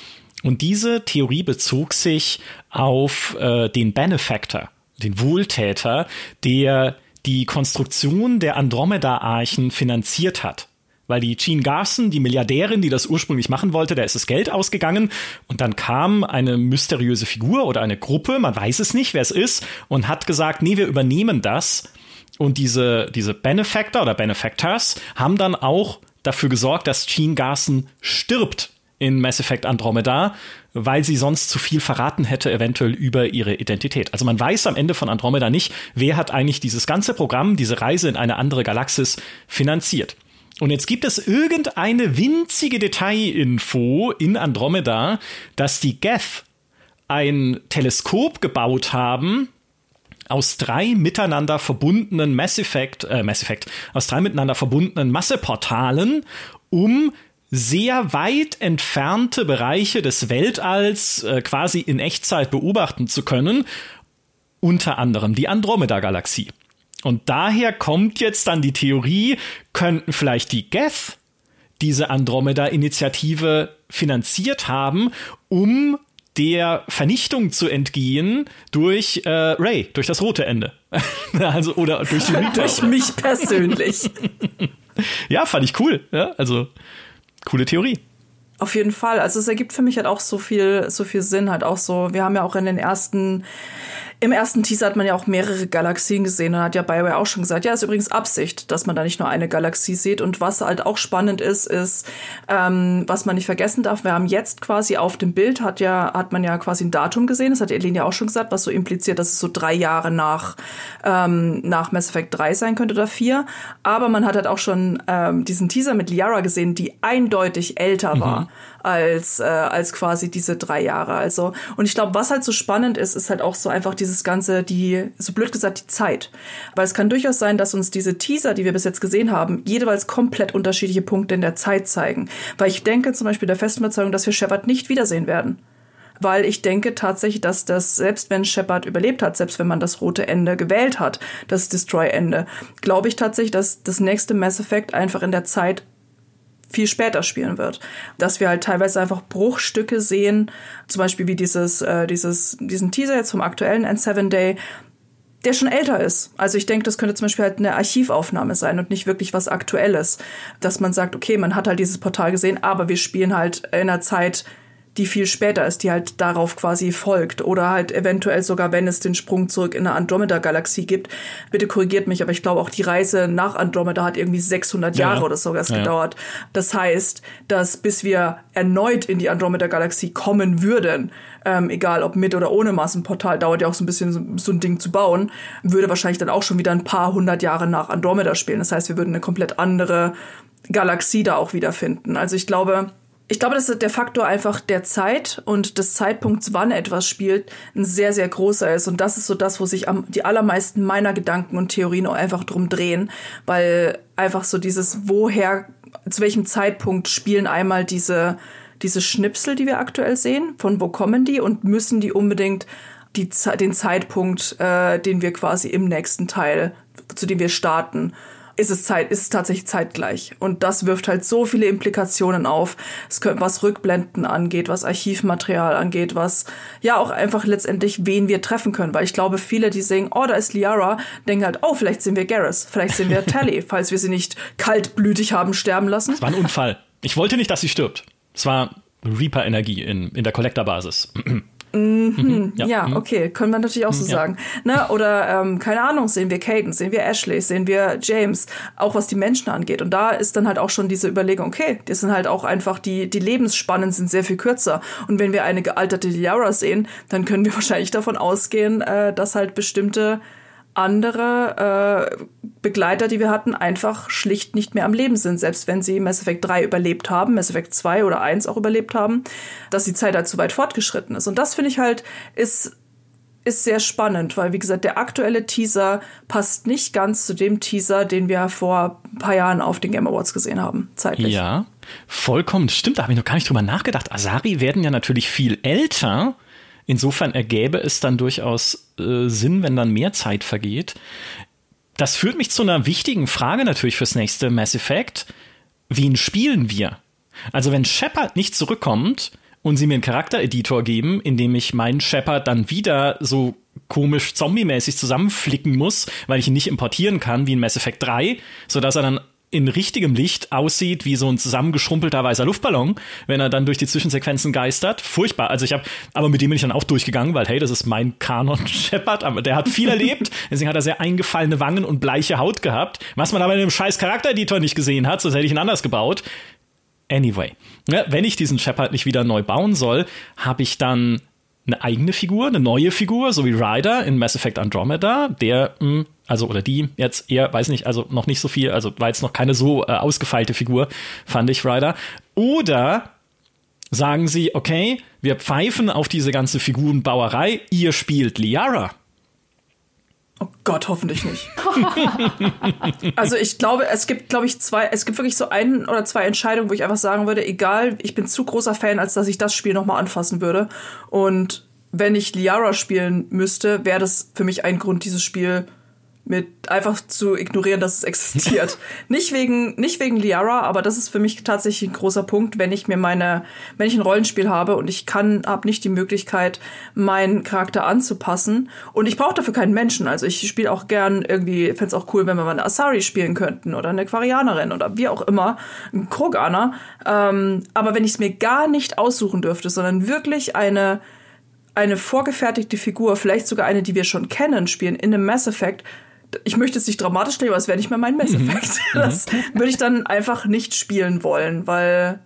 Und diese Theorie bezog sich auf äh, den Benefactor, den Wohltäter, der die Konstruktion der Andromeda-Archen finanziert hat. Weil die Jean Garson, die Milliardärin, die das ursprünglich machen wollte, da ist das Geld ausgegangen und dann kam eine mysteriöse Figur oder eine Gruppe, man weiß es nicht, wer es ist, und hat gesagt, nee, wir übernehmen das. Und diese, diese Benefactor oder Benefactors haben dann auch dafür gesorgt, dass Jean Garson stirbt in Mass Effect Andromeda, weil sie sonst zu viel verraten hätte, eventuell über ihre Identität. Also man weiß am Ende von Andromeda nicht, wer hat eigentlich dieses ganze Programm, diese Reise in eine andere Galaxis finanziert. Und jetzt gibt es irgendeine winzige Detailinfo in Andromeda, dass die Geth ein Teleskop gebaut haben, aus drei miteinander verbundenen Mass Effect, äh, Mass Effect, aus drei miteinander verbundenen Masseportalen, um sehr weit entfernte Bereiche des Weltalls äh, quasi in Echtzeit beobachten zu können, unter anderem die Andromeda-Galaxie. Und daher kommt jetzt dann die Theorie, könnten vielleicht die Geth diese Andromeda-Initiative finanziert haben, um der Vernichtung zu entgehen durch äh, Ray, durch das rote Ende. also oder durch die Durch mich persönlich. ja, fand ich cool. Ja, also coole Theorie. Auf jeden Fall. Also es ergibt für mich halt auch so viel, so viel Sinn, halt auch so. Wir haben ja auch in den ersten im ersten Teaser hat man ja auch mehrere Galaxien gesehen und hat ja BioWare auch schon gesagt, ja, ist übrigens Absicht, dass man da nicht nur eine Galaxie sieht. Und was halt auch spannend ist, ist, ähm, was man nicht vergessen darf, wir haben jetzt quasi auf dem Bild, hat ja, hat man ja quasi ein Datum gesehen, das hat Elin ja auch schon gesagt, was so impliziert, dass es so drei Jahre nach, ähm, nach Mass Effect 3 sein könnte oder vier. Aber man hat halt auch schon ähm, diesen Teaser mit Liara gesehen, die eindeutig älter mhm. Als, äh, als quasi diese drei Jahre. Also, und ich glaube, was halt so spannend ist, ist halt auch so einfach dieses Ganze, die, so blöd gesagt, die Zeit. Weil es kann durchaus sein, dass uns diese Teaser, die wir bis jetzt gesehen haben, jeweils komplett unterschiedliche Punkte in der Zeit zeigen. Weil ich denke zum Beispiel der festen Überzeugung, dass wir Shepard nicht wiedersehen werden weil ich denke tatsächlich, dass das, selbst wenn Shepard überlebt hat, selbst wenn man das rote Ende gewählt hat, das Destroy-Ende, glaube ich tatsächlich, dass das nächste Mass Effect einfach in der Zeit viel später spielen wird. Dass wir halt teilweise einfach Bruchstücke sehen, zum Beispiel wie dieses, äh, dieses, diesen Teaser jetzt vom aktuellen N7 Day, der schon älter ist. Also ich denke, das könnte zum Beispiel halt eine Archivaufnahme sein und nicht wirklich was Aktuelles. Dass man sagt, okay, man hat halt dieses Portal gesehen, aber wir spielen halt in einer Zeit, die viel später ist, die halt darauf quasi folgt. Oder halt eventuell sogar, wenn es den Sprung zurück in eine Andromeda-Galaxie gibt. Bitte korrigiert mich, aber ich glaube auch die Reise nach Andromeda hat irgendwie 600 ja. Jahre oder so ja. gedauert. Das heißt, dass bis wir erneut in die Andromeda-Galaxie kommen würden, ähm, egal ob mit oder ohne Massenportal, dauert ja auch so ein bisschen so, so ein Ding zu bauen, würde wahrscheinlich dann auch schon wieder ein paar hundert Jahre nach Andromeda spielen. Das heißt, wir würden eine komplett andere Galaxie da auch wiederfinden. Also ich glaube, ich glaube, dass der Faktor einfach der Zeit und des Zeitpunkts, wann etwas spielt, ein sehr, sehr großer ist. Und das ist so das, wo sich am, die allermeisten meiner Gedanken und Theorien auch einfach drum drehen, weil einfach so dieses, woher, zu welchem Zeitpunkt spielen einmal diese, diese Schnipsel, die wir aktuell sehen, von wo kommen die und müssen die unbedingt die, den Zeitpunkt, äh, den wir quasi im nächsten Teil, zu dem wir starten, ist es Zeit, ist es tatsächlich zeitgleich. Und das wirft halt so viele Implikationen auf, was Rückblenden angeht, was Archivmaterial angeht, was ja auch einfach letztendlich wen wir treffen können. Weil ich glaube, viele, die sehen, oh, da ist Liara, denken halt, oh, vielleicht sehen wir Garrus, vielleicht sehen wir Tally, falls wir sie nicht kaltblütig haben sterben lassen. Es war ein Unfall. Ich wollte nicht, dass sie stirbt. Es war Reaper-Energie in, in der Collector-Basis. Mhm, ja, ja, okay, können wir natürlich auch so ja. sagen. Ne? Oder, ähm, keine Ahnung, sehen wir Caden, sehen wir Ashley, sehen wir James, auch was die Menschen angeht. Und da ist dann halt auch schon diese Überlegung, okay, das sind halt auch einfach, die, die Lebensspannen sind sehr viel kürzer. Und wenn wir eine gealterte Liara sehen, dann können wir wahrscheinlich davon ausgehen, äh, dass halt bestimmte andere äh, Begleiter, die wir hatten, einfach schlicht nicht mehr am Leben sind, selbst wenn sie Mass Effect 3 überlebt haben, Mass Effect 2 oder 1 auch überlebt haben, dass die Zeit halt zu weit fortgeschritten ist. Und das finde ich halt, ist, ist sehr spannend, weil, wie gesagt, der aktuelle Teaser passt nicht ganz zu dem Teaser, den wir vor ein paar Jahren auf den Game Awards gesehen haben, zeitlich. Ja, vollkommen. Stimmt, da habe ich noch gar nicht drüber nachgedacht. Asari werden ja natürlich viel älter. Insofern ergäbe es dann durchaus äh, Sinn, wenn dann mehr Zeit vergeht. Das führt mich zu einer wichtigen Frage natürlich fürs nächste Mass Effect. Wen spielen wir? Also wenn Shepard nicht zurückkommt und sie mir einen Charaktereditor geben, in dem ich meinen Shepard dann wieder so komisch zombie-mäßig zusammenflicken muss, weil ich ihn nicht importieren kann, wie in Mass Effect 3, sodass er dann in richtigem Licht aussieht wie so ein zusammengeschrumpelter weißer Luftballon, wenn er dann durch die Zwischensequenzen geistert. Furchtbar. Also ich habe, aber mit dem bin ich dann auch durchgegangen, weil hey, das ist mein Kanon Shepard, aber der hat viel erlebt. Deswegen hat er sehr eingefallene Wangen und bleiche Haut gehabt, was man aber in dem scheiß Charaktereditor nicht gesehen hat, sonst hätte ich ihn anders gebaut. Anyway, ja, wenn ich diesen Shepard nicht wieder neu bauen soll, habe ich dann eine eigene Figur, eine neue Figur, so wie Ryder in Mass Effect Andromeda, der hm, also oder die jetzt eher, weiß nicht, also noch nicht so viel, also war jetzt noch keine so äh, ausgefeilte Figur, fand ich Ryder. Oder sagen sie, okay, wir pfeifen auf diese ganze Figurenbauerei, ihr spielt Liara. Oh Gott, hoffentlich nicht. also ich glaube, es gibt, glaube ich, zwei, es gibt wirklich so ein oder zwei Entscheidungen, wo ich einfach sagen würde, egal, ich bin zu großer Fan, als dass ich das Spiel nochmal anfassen würde. Und wenn ich Liara spielen müsste, wäre das für mich ein Grund, dieses Spiel mit einfach zu ignorieren, dass es existiert. nicht wegen nicht wegen Liara, aber das ist für mich tatsächlich ein großer Punkt, wenn ich mir meine wenn ich ein Rollenspiel habe und ich kann habe nicht die Möglichkeit meinen Charakter anzupassen. Und ich brauche dafür keinen Menschen, also ich spiele auch gern irgendwie fände es auch cool, wenn wir mal eine Asari spielen könnten oder eine Quarianerin oder wie auch immer, ein Kroganer, ähm, aber wenn ich es mir gar nicht aussuchen dürfte, sondern wirklich eine eine vorgefertigte Figur, vielleicht sogar eine, die wir schon kennen, spielen in einem Mass Effect, ich möchte es nicht dramatisch nehmen, aber es wäre nicht mehr mein Mass mhm. Effect. Mhm. Das würde ich dann einfach nicht spielen wollen, weil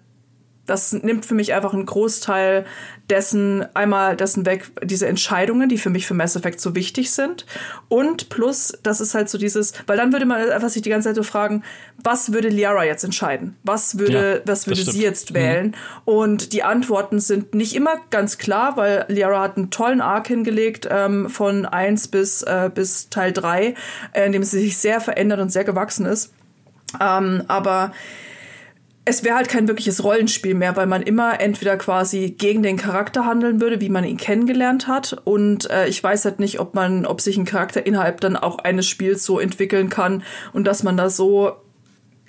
das nimmt für mich einfach einen Großteil dessen, einmal dessen weg, diese Entscheidungen, die für mich für Mass Effect so wichtig sind. Und plus, das ist halt so dieses, weil dann würde man einfach sich die ganze Zeit so fragen, was würde Liara jetzt entscheiden? Was würde, ja, was würde sie jetzt wählen? Mhm. Und die Antworten sind nicht immer ganz klar, weil Liara hat einen tollen Arc hingelegt, ähm, von eins bis, äh, bis Teil drei, äh, in dem sie sich sehr verändert und sehr gewachsen ist. Ähm, aber es wäre halt kein wirkliches Rollenspiel mehr, weil man immer entweder quasi gegen den Charakter handeln würde, wie man ihn kennengelernt hat. Und äh, ich weiß halt nicht, ob man, ob sich ein Charakter innerhalb dann auch eines Spiels so entwickeln kann und dass man da so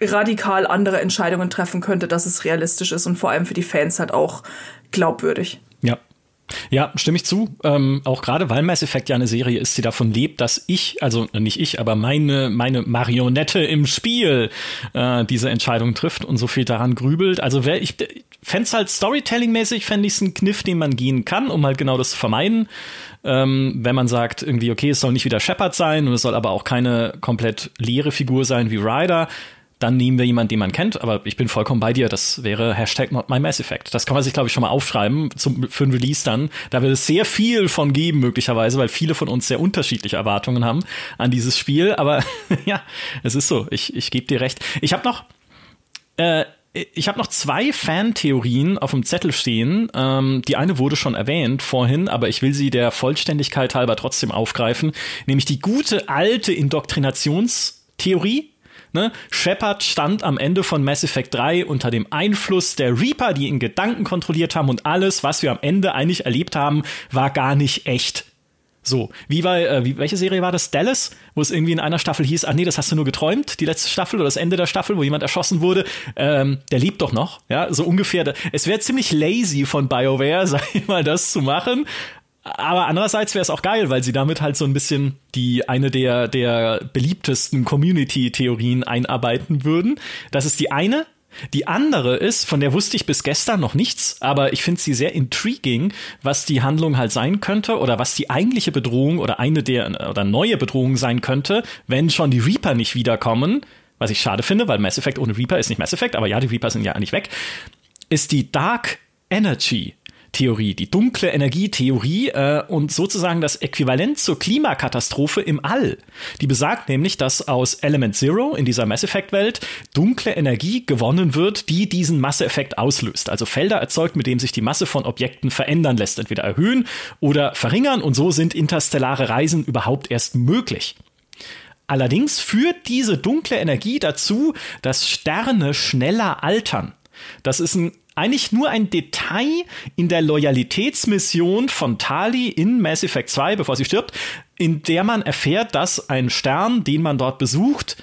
radikal andere Entscheidungen treffen könnte, dass es realistisch ist und vor allem für die Fans halt auch glaubwürdig. Ja, stimme ich zu. Ähm, auch gerade weil Mass Effect ja eine Serie ist, die davon lebt, dass ich, also nicht ich, aber meine, meine Marionette im Spiel äh, diese Entscheidung trifft und so viel daran grübelt. Also wer ich fände halt Storytelling-mäßig, fände ich es ein Kniff, den man gehen kann, um halt genau das zu vermeiden. Ähm, wenn man sagt, irgendwie, okay, es soll nicht wieder Shepard sein und es soll aber auch keine komplett leere Figur sein wie Ryder, dann nehmen wir jemanden, den man kennt, aber ich bin vollkommen bei dir. Das wäre Hashtag not my Mass Effect. Das kann man sich, glaube ich, schon mal aufschreiben zum, für ein Release dann. Da wird es sehr viel von geben, möglicherweise, weil viele von uns sehr unterschiedliche Erwartungen haben an dieses Spiel. Aber ja, es ist so. Ich, ich gebe dir recht. Ich habe noch, äh, ich habe noch zwei Fan-Theorien auf dem Zettel stehen. Ähm, die eine wurde schon erwähnt vorhin, aber ich will sie der Vollständigkeit halber trotzdem aufgreifen, nämlich die gute alte Indoktrinationstheorie Ne? Shepard stand am Ende von Mass Effect 3 unter dem Einfluss der Reaper, die ihn Gedanken kontrolliert haben und alles, was wir am Ende eigentlich erlebt haben, war gar nicht echt. So, wie war, äh, wie, welche Serie war das? Dallas, wo es irgendwie in einer Staffel hieß, ah nee, das hast du nur geträumt, die letzte Staffel oder das Ende der Staffel, wo jemand erschossen wurde, ähm, der lebt doch noch, ja, so ungefähr. Es wäre ziemlich lazy von BioWare, sag ich mal, das zu machen, aber andererseits wäre es auch geil, weil sie damit halt so ein bisschen die eine der, der beliebtesten Community-Theorien einarbeiten würden. Das ist die eine. Die andere ist, von der wusste ich bis gestern noch nichts, aber ich finde sie sehr intriguing, was die Handlung halt sein könnte oder was die eigentliche Bedrohung oder eine der oder neue Bedrohung sein könnte, wenn schon die Reaper nicht wiederkommen. Was ich schade finde, weil Mass Effect ohne Reaper ist nicht Mass Effect, aber ja, die Reaper sind ja eigentlich weg. Ist die Dark Energy. Theorie, die dunkle Energietheorie äh, und sozusagen das Äquivalent zur Klimakatastrophe im All. Die besagt nämlich, dass aus Element Zero in dieser Mass Effect Welt dunkle Energie gewonnen wird, die diesen Masseeffekt auslöst. Also Felder erzeugt, mit dem sich die Masse von Objekten verändern lässt, entweder erhöhen oder verringern und so sind interstellare Reisen überhaupt erst möglich. Allerdings führt diese dunkle Energie dazu, dass Sterne schneller altern. Das ist ein eigentlich nur ein Detail in der Loyalitätsmission von Tali in Mass Effect 2, bevor sie stirbt, in der man erfährt, dass ein Stern, den man dort besucht,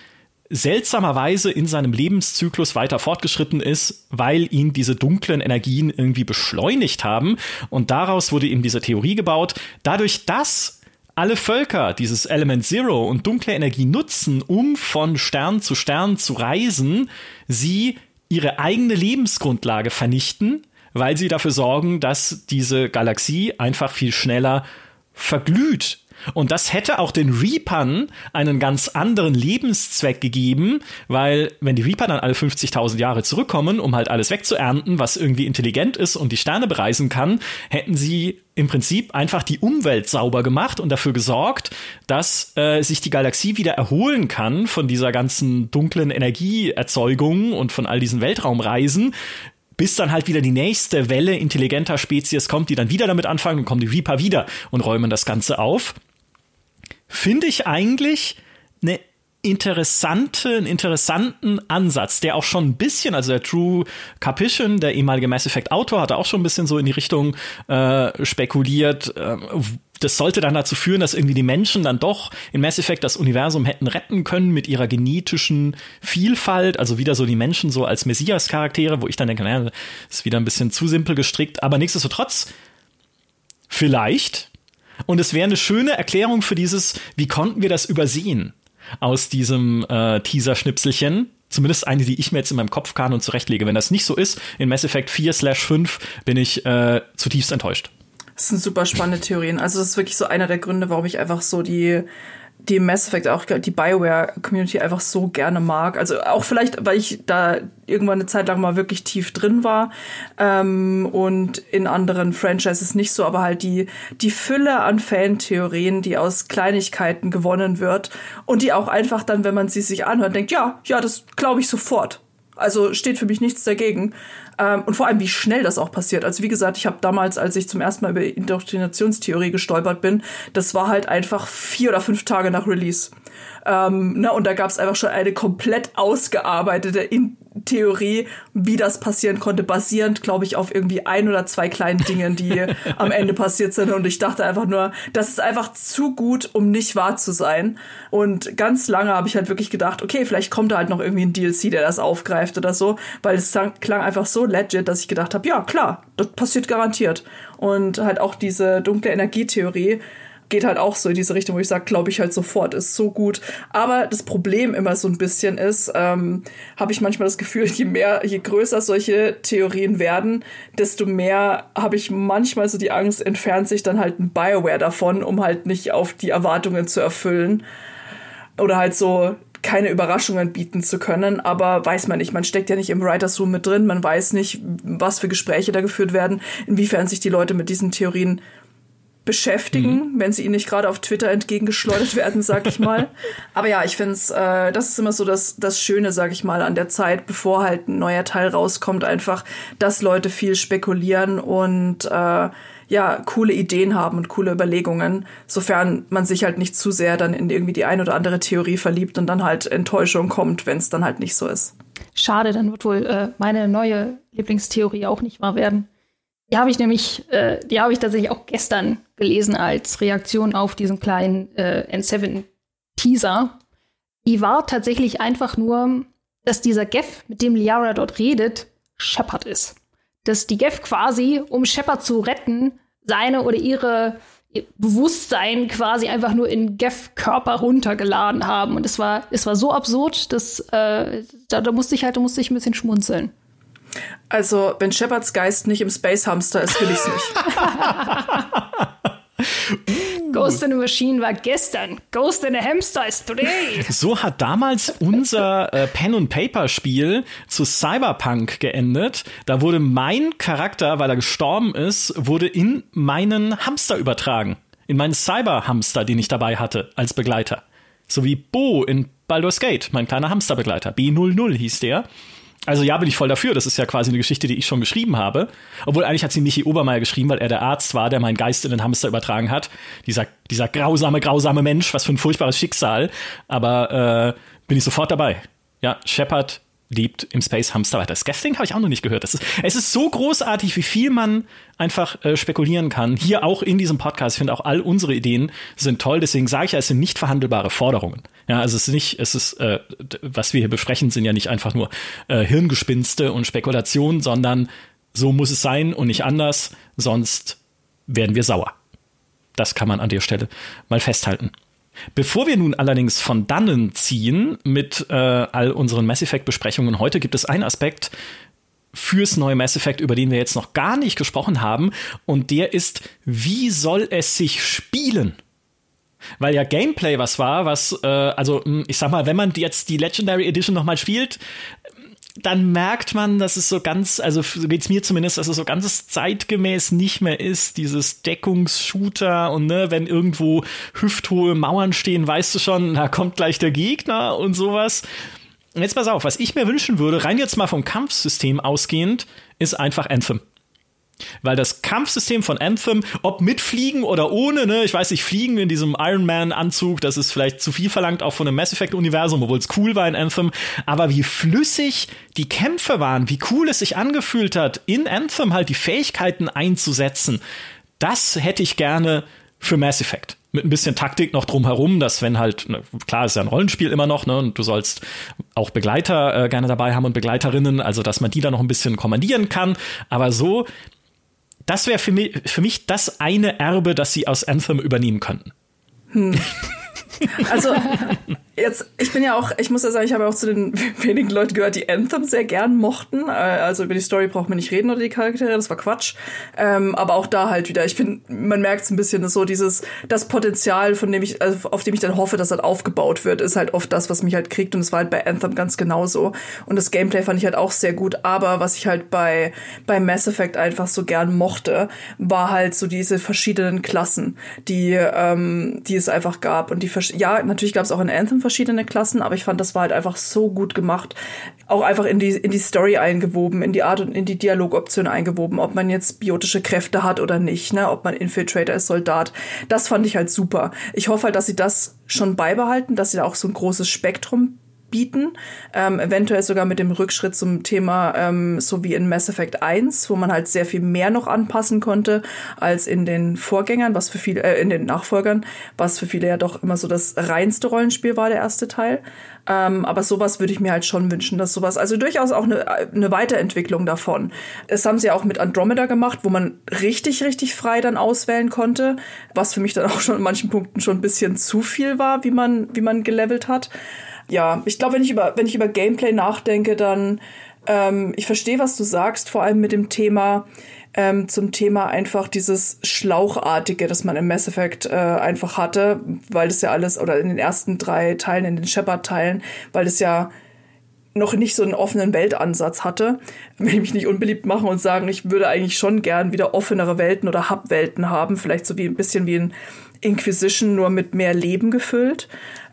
seltsamerweise in seinem Lebenszyklus weiter fortgeschritten ist, weil ihn diese dunklen Energien irgendwie beschleunigt haben. Und daraus wurde eben diese Theorie gebaut. Dadurch, dass alle Völker dieses Element Zero und dunkle Energie nutzen, um von Stern zu Stern zu reisen, sie ihre eigene Lebensgrundlage vernichten, weil sie dafür sorgen, dass diese Galaxie einfach viel schneller verglüht und das hätte auch den Reapern einen ganz anderen Lebenszweck gegeben, weil wenn die Reaper dann alle 50.000 Jahre zurückkommen, um halt alles wegzuernten, was irgendwie intelligent ist und die Sterne bereisen kann, hätten sie im Prinzip einfach die Umwelt sauber gemacht und dafür gesorgt, dass äh, sich die Galaxie wieder erholen kann von dieser ganzen dunklen Energieerzeugung und von all diesen Weltraumreisen, bis dann halt wieder die nächste Welle intelligenter Spezies kommt, die dann wieder damit anfangen und kommen die Reaper wieder und räumen das Ganze auf finde ich eigentlich eine interessante, einen interessanten Ansatz, der auch schon ein bisschen, also der True Carpishin, der ehemalige Mass Effect Autor, hat auch schon ein bisschen so in die Richtung äh, spekuliert. Äh, das sollte dann dazu führen, dass irgendwie die Menschen dann doch in Mass Effect das Universum hätten retten können mit ihrer genetischen Vielfalt, also wieder so die Menschen so als Messias-Charaktere, wo ich dann denke, naja, ist wieder ein bisschen zu simpel gestrickt, aber nichtsdestotrotz, vielleicht und es wäre eine schöne Erklärung für dieses, wie konnten wir das übersehen aus diesem äh, Teaser-Schnipselchen. Zumindest eine, die ich mir jetzt in meinem Kopf kann und zurechtlege. Wenn das nicht so ist, in Mass Effect 4 slash 5 bin ich äh, zutiefst enttäuscht. Das sind super spannende Theorien. Also das ist wirklich so einer der Gründe, warum ich einfach so die die Mass Effect auch die Bioware Community einfach so gerne mag. Also auch vielleicht, weil ich da irgendwann eine Zeit lang mal wirklich tief drin war ähm, und in anderen Franchises nicht so, aber halt die die Fülle an Fantheorien, die aus Kleinigkeiten gewonnen wird und die auch einfach dann, wenn man sie sich anhört, denkt, ja, ja, das glaube ich sofort. Also steht für mich nichts dagegen. Ähm, und vor allem, wie schnell das auch passiert. Also wie gesagt, ich habe damals, als ich zum ersten Mal über Indoktrinationstheorie gestolpert bin, das war halt einfach vier oder fünf Tage nach Release. Ähm, ne, und da gab es einfach schon eine komplett ausgearbeitete In Theorie, wie das passieren konnte, basierend, glaube ich, auf irgendwie ein oder zwei kleinen Dingen, die am Ende passiert sind. Und ich dachte einfach nur, das ist einfach zu gut, um nicht wahr zu sein. Und ganz lange habe ich halt wirklich gedacht, okay, vielleicht kommt da halt noch irgendwie ein DLC, der das aufgreift oder so, weil es klang einfach so legit, dass ich gedacht habe, ja, klar, das passiert garantiert. Und halt auch diese dunkle Energietheorie, geht halt auch so in diese Richtung, wo ich sage, glaube ich halt sofort, ist so gut. Aber das Problem immer so ein bisschen ist, ähm, habe ich manchmal das Gefühl, je mehr, je größer solche Theorien werden, desto mehr habe ich manchmal so die Angst, entfernt sich dann halt ein Bioware davon, um halt nicht auf die Erwartungen zu erfüllen. Oder halt so keine Überraschungen bieten zu können, aber weiß man nicht. Man steckt ja nicht im Writers Room mit drin, man weiß nicht, was für Gespräche da geführt werden, inwiefern sich die Leute mit diesen Theorien beschäftigen, mhm. wenn sie ihnen nicht gerade auf Twitter entgegengeschleudert werden, sag ich mal. Aber ja, ich finde es, äh, das ist immer so das, das Schöne, sag ich mal, an der Zeit, bevor halt ein neuer Teil rauskommt, einfach, dass Leute viel spekulieren und äh, ja, coole Ideen haben und coole Überlegungen, sofern man sich halt nicht zu sehr dann in irgendwie die ein oder andere Theorie verliebt und dann halt Enttäuschung kommt, wenn es dann halt nicht so ist. Schade, dann wird wohl äh, meine neue Lieblingstheorie auch nicht wahr werden. Die habe ich nämlich, äh, die habe ich tatsächlich auch gestern gelesen als Reaktion auf diesen kleinen äh, N7-Teaser. Die war tatsächlich einfach nur, dass dieser Geff, mit dem Liara dort redet, Shepard ist. Dass die Geff quasi, um Shepard zu retten, seine oder ihre ihr Bewusstsein quasi einfach nur in Geff-Körper runtergeladen haben. Und es war, es war so absurd, dass äh, da, da musste ich halt, da musste ich ein bisschen schmunzeln. Also, wenn Shepards Geist nicht im Space Hamster ist, will ich's nicht. Ghost in a Machine war gestern. Ghost in a Hamster is today. So hat damals unser äh, Pen and Paper Spiel zu Cyberpunk geendet. Da wurde mein Charakter, weil er gestorben ist, wurde in meinen Hamster übertragen. In meinen Cyberhamster, den ich dabei hatte als Begleiter. So wie Bo in Baldur's Gate, mein kleiner Hamsterbegleiter. B00 hieß der. Also ja, bin ich voll dafür. Das ist ja quasi eine Geschichte, die ich schon geschrieben habe. Obwohl eigentlich hat sie Michi Obermeier geschrieben, weil er der Arzt war, der meinen Geist in den Hamster übertragen hat. Dieser, dieser grausame, grausame Mensch, was für ein furchtbares Schicksal. Aber äh, bin ich sofort dabei. Ja, Shepard lebt im Space Hamster weiter. Scaffolding habe ich auch noch nicht gehört. Das ist, es ist so großartig, wie viel man einfach äh, spekulieren kann. Hier auch in diesem Podcast. Ich finde auch all unsere Ideen sind toll. Deswegen sage ich ja, es sind nicht verhandelbare Forderungen. Ja, also es ist nicht, es ist, äh, was wir hier besprechen, sind ja nicht einfach nur äh, Hirngespinste und Spekulationen, sondern so muss es sein und nicht anders, sonst werden wir sauer. Das kann man an der Stelle mal festhalten. Bevor wir nun allerdings von dannen ziehen mit äh, all unseren Mass Effect Besprechungen heute, gibt es einen Aspekt fürs neue Mass Effect, über den wir jetzt noch gar nicht gesprochen haben, und der ist, wie soll es sich spielen? Weil ja Gameplay was war, was, äh, also hm, ich sag mal, wenn man jetzt die Legendary Edition nochmal spielt, dann merkt man, dass es so ganz, also so geht's mir zumindest, dass es so ganz zeitgemäß nicht mehr ist, dieses Deckungsshooter und ne, wenn irgendwo hüfthohe Mauern stehen, weißt du schon, da kommt gleich der Gegner und sowas. Und jetzt pass auf, was ich mir wünschen würde, rein jetzt mal vom Kampfsystem ausgehend, ist einfach Anthem. Weil das Kampfsystem von Anthem, ob mit Fliegen oder ohne, ne, ich weiß nicht, Fliegen in diesem Iron Man-Anzug, das ist vielleicht zu viel verlangt, auch von einem Mass Effect-Universum, obwohl es cool war in Anthem. Aber wie flüssig die Kämpfe waren, wie cool es sich angefühlt hat, in Anthem halt die Fähigkeiten einzusetzen, das hätte ich gerne für Mass Effect mit ein bisschen Taktik noch drumherum, dass wenn halt, ne, klar ist ja ein Rollenspiel immer noch, ne, und du sollst auch Begleiter äh, gerne dabei haben und Begleiterinnen, also dass man die da noch ein bisschen kommandieren kann, aber so das wäre für mich, für mich das eine Erbe, das sie aus Anthem übernehmen könnten. Hm. Also jetzt, ich bin ja auch, ich muss ja sagen, ich habe auch zu den wenigen Leuten gehört, die Anthem sehr gern mochten. Äh, also über die Story braucht man nicht reden oder die Charaktere, das war Quatsch. Ähm, aber auch da halt wieder, ich bin, man merkt es ein bisschen, so dieses, das Potenzial, von dem ich, also auf dem ich dann hoffe, dass halt aufgebaut wird, ist halt oft das, was mich halt kriegt. Und es war halt bei Anthem ganz genauso. Und das Gameplay fand ich halt auch sehr gut. Aber was ich halt bei, bei Mass Effect einfach so gern mochte, war halt so diese verschiedenen Klassen, die, ähm, die es einfach gab. Und die, ja, natürlich gab es auch in Anthem verschiedene Klassen, aber ich fand, das war halt einfach so gut gemacht. Auch einfach in die, in die Story eingewoben, in die Art und in die Dialogoption eingewoben, ob man jetzt biotische Kräfte hat oder nicht, ne, ob man Infiltrator ist, Soldat. Das fand ich halt super. Ich hoffe halt, dass sie das schon beibehalten, dass sie da auch so ein großes Spektrum bieten. Ähm, eventuell sogar mit dem Rückschritt zum Thema, ähm, so wie in Mass Effect 1, wo man halt sehr viel mehr noch anpassen konnte als in den Vorgängern, was für viele, äh, in den Nachfolgern, was für viele ja doch immer so das reinste Rollenspiel war, der erste Teil. Ähm, aber sowas würde ich mir halt schon wünschen, dass sowas, also durchaus auch eine, eine Weiterentwicklung davon. Das haben sie ja auch mit Andromeda gemacht, wo man richtig, richtig frei dann auswählen konnte, was für mich dann auch schon in manchen Punkten schon ein bisschen zu viel war, wie man, wie man gelevelt hat ja, ich glaube, wenn ich über, wenn ich über Gameplay nachdenke, dann ähm, ich verstehe, was du sagst, vor allem mit dem Thema, ähm, zum Thema einfach dieses Schlauchartige, das man im Mass Effect äh, einfach hatte, weil das ja alles, oder in den ersten drei Teilen, in den Shepard-Teilen, weil das ja noch nicht so einen offenen Weltansatz hatte. Will ich mich nicht unbeliebt machen und sagen, ich würde eigentlich schon gern wieder offenere Welten oder Hub-Welten haben, vielleicht so wie ein bisschen wie ein Inquisition, nur mit mehr Leben gefüllt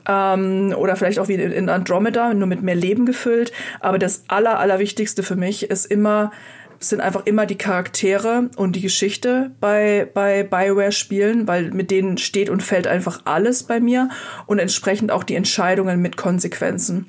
ähm, oder vielleicht auch wie in Andromeda, nur mit mehr Leben gefüllt. Aber das Aller, Allerwichtigste für mich ist immer, sind einfach immer die Charaktere und die Geschichte bei, bei Bioware-Spielen, weil mit denen steht und fällt einfach alles bei mir und entsprechend auch die Entscheidungen mit Konsequenzen.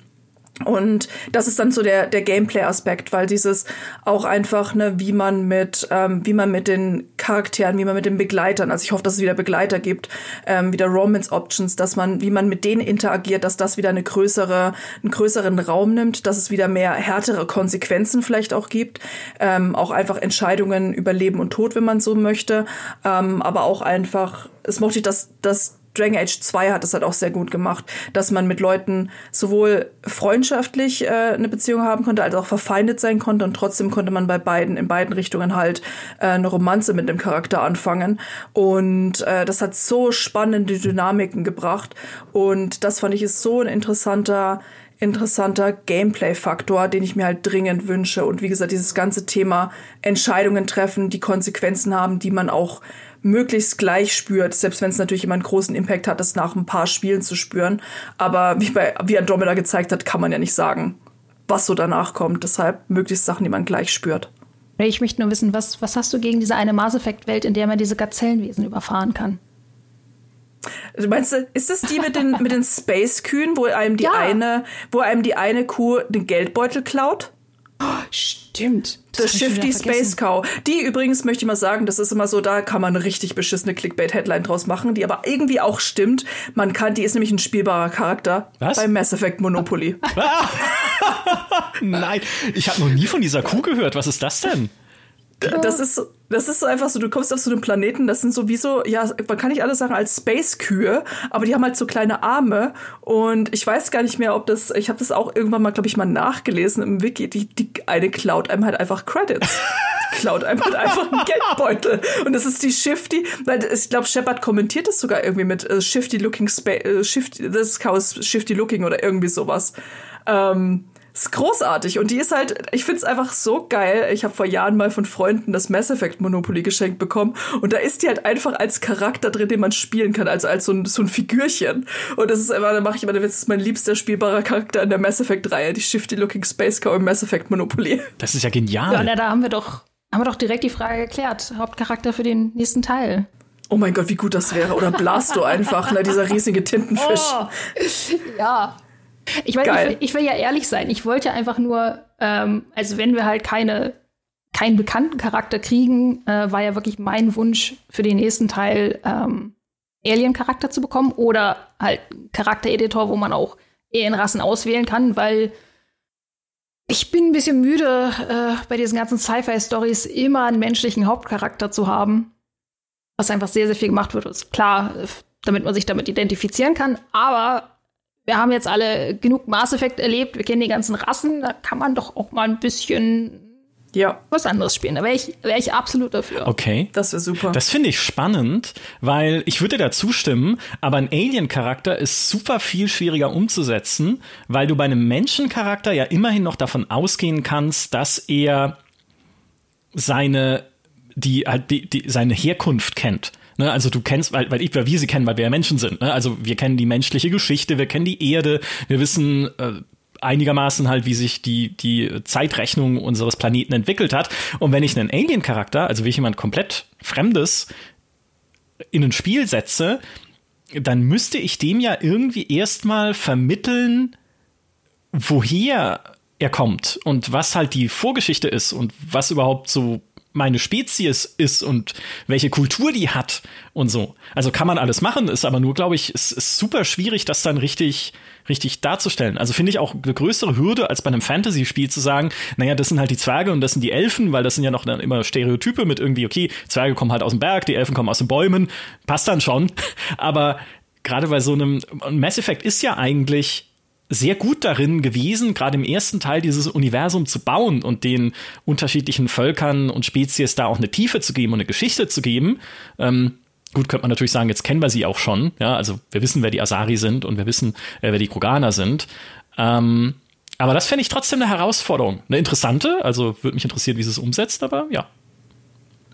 Und das ist dann so der, der Gameplay-Aspekt, weil dieses auch einfach, ne, wie man mit, ähm, wie man mit den Charakteren, wie man mit den Begleitern, also ich hoffe, dass es wieder Begleiter gibt, ähm, wieder Romance-Options, dass man, wie man mit denen interagiert, dass das wieder eine größere, einen größeren Raum nimmt, dass es wieder mehr härtere Konsequenzen vielleicht auch gibt, ähm, auch einfach Entscheidungen über Leben und Tod, wenn man so möchte, ähm, aber auch einfach, es mochte ich, dass, dass Dragon Age 2 hat es halt auch sehr gut gemacht, dass man mit Leuten sowohl freundschaftlich äh, eine Beziehung haben konnte, als auch verfeindet sein konnte und trotzdem konnte man bei beiden in beiden Richtungen halt äh, eine Romanze mit dem Charakter anfangen und äh, das hat so spannende Dynamiken gebracht und das fand ich ist so ein interessanter interessanter Gameplay-Faktor, den ich mir halt dringend wünsche. Und wie gesagt, dieses ganze Thema Entscheidungen treffen, die Konsequenzen haben, die man auch möglichst gleich spürt, selbst wenn es natürlich immer einen großen Impact hat, das nach ein paar Spielen zu spüren. Aber wie bei wie Andromeda gezeigt hat, kann man ja nicht sagen, was so danach kommt. Deshalb möglichst Sachen, die man gleich spürt. Ich möchte nur wissen, was, was hast du gegen diese eine Mass Effect-Welt, in der man diese Gazellenwesen überfahren kann? Du meinst, ist das die mit den, mit den Space-Kühen, wo einem die Ja. eine, wo einem die eine Kuh den Geldbeutel klaut? Stimmt. The Shifty Space Cow. Die übrigens möchte ich mal sagen, das ist immer so, da kann man eine richtig beschissene Clickbait-Headline draus machen, die aber irgendwie auch stimmt. Man kann, die ist nämlich ein spielbarer Charakter Was? bei Mass Effect Monopoly. Nein, ich habe noch nie von dieser Kuh gehört. Was ist das denn? Das ist, das ist so einfach so, du kommst auf so einen Planeten, das sind sowieso, ja, man kann nicht alles sagen als Space-Kühe, aber die haben halt so kleine Arme und ich weiß gar nicht mehr, ob das, ich habe das auch irgendwann mal, glaube ich, mal nachgelesen im Wiki, die, die eine klaut einem halt einfach Credits. Klaut einem halt einfach einen Geldbeutel. Und das ist die Shifty, weil ich glaube, Shepard kommentiert das sogar irgendwie mit äh, Shifty Looking Space, äh, Shifty, this cow is Shifty Looking oder irgendwie sowas. Ähm, ist großartig und die ist halt, ich find's einfach so geil. Ich habe vor Jahren mal von Freunden das Mass Effect Monopoly geschenkt bekommen und da ist die halt einfach als Charakter drin, den man spielen kann, also als so ein, so ein Figürchen. Und das ist immer, da mache ich immer, das ist mein liebster spielbarer Charakter in der Mass Effect Reihe, die Shifty Looking Space Cow im Mass Effect Monopoly. Das ist ja genial. Ja, na, da haben wir doch, haben wir doch direkt die Frage geklärt. Hauptcharakter für den nächsten Teil. Oh mein Gott, wie gut das wäre. Oder Blasto einfach, ne, dieser riesige Tintenfisch. Oh. Ja. Ich, weiß, Geil. ich, will, ich will ja ehrlich sein. Ich wollte einfach nur, ähm, also wenn wir halt keine, keinen bekannten Charakter kriegen, äh, war ja wirklich mein Wunsch für den nächsten Teil, ähm, Alien-Charakter zu bekommen oder halt einen Charaktereditor, wo man auch Alienrassen auswählen kann, weil ich bin ein bisschen müde, äh, bei diesen ganzen Sci-Fi-Stories immer einen menschlichen Hauptcharakter zu haben. Was einfach sehr, sehr viel gemacht wird. Ist klar, äh, damit man sich damit identifizieren kann, aber wir haben jetzt alle genug Mass Effect erlebt, wir kennen die ganzen Rassen, da kann man doch auch mal ein bisschen Ja, was anderes spielen. Da wäre ich, wär ich absolut dafür. Okay. das wäre super. Das finde ich spannend, weil ich würde da zustimmen, aber ein Alien-Charakter ist super viel schwieriger umzusetzen, weil du bei einem Menschencharakter ja immerhin noch davon ausgehen kannst, dass er seine, die, halt die, die, seine Herkunft kennt. Ne, also du kennst, weil, weil ich, weil wir sie kennen, weil wir ja Menschen sind. Ne? Also wir kennen die menschliche Geschichte, wir kennen die Erde, wir wissen äh, einigermaßen halt, wie sich die, die Zeitrechnung unseres Planeten entwickelt hat. Und wenn ich einen Alien-Charakter, also wie ich jemand komplett Fremdes in ein Spiel setze, dann müsste ich dem ja irgendwie erstmal vermitteln, woher er kommt und was halt die Vorgeschichte ist und was überhaupt so meine Spezies ist und welche Kultur die hat und so. Also kann man alles machen, ist aber nur, glaube ich, es ist super schwierig, das dann richtig, richtig darzustellen. Also finde ich auch eine größere Hürde, als bei einem Fantasy-Spiel zu sagen, naja, das sind halt die Zwerge und das sind die Elfen, weil das sind ja noch dann immer Stereotype mit irgendwie, okay, Zwerge kommen halt aus dem Berg, die Elfen kommen aus den Bäumen, passt dann schon. Aber gerade bei so einem Mass Effect ist ja eigentlich sehr gut darin gewesen, gerade im ersten Teil dieses Universum zu bauen und den unterschiedlichen Völkern und Spezies da auch eine Tiefe zu geben und eine Geschichte zu geben. Ähm, gut, könnte man natürlich sagen, jetzt kennen wir sie auch schon. Ja, also wir wissen, wer die Asari sind und wir wissen, äh, wer die Kroganer sind. Ähm, aber das fände ich trotzdem eine Herausforderung. Eine interessante, also würde mich interessieren, wie sie es umsetzt, aber ja.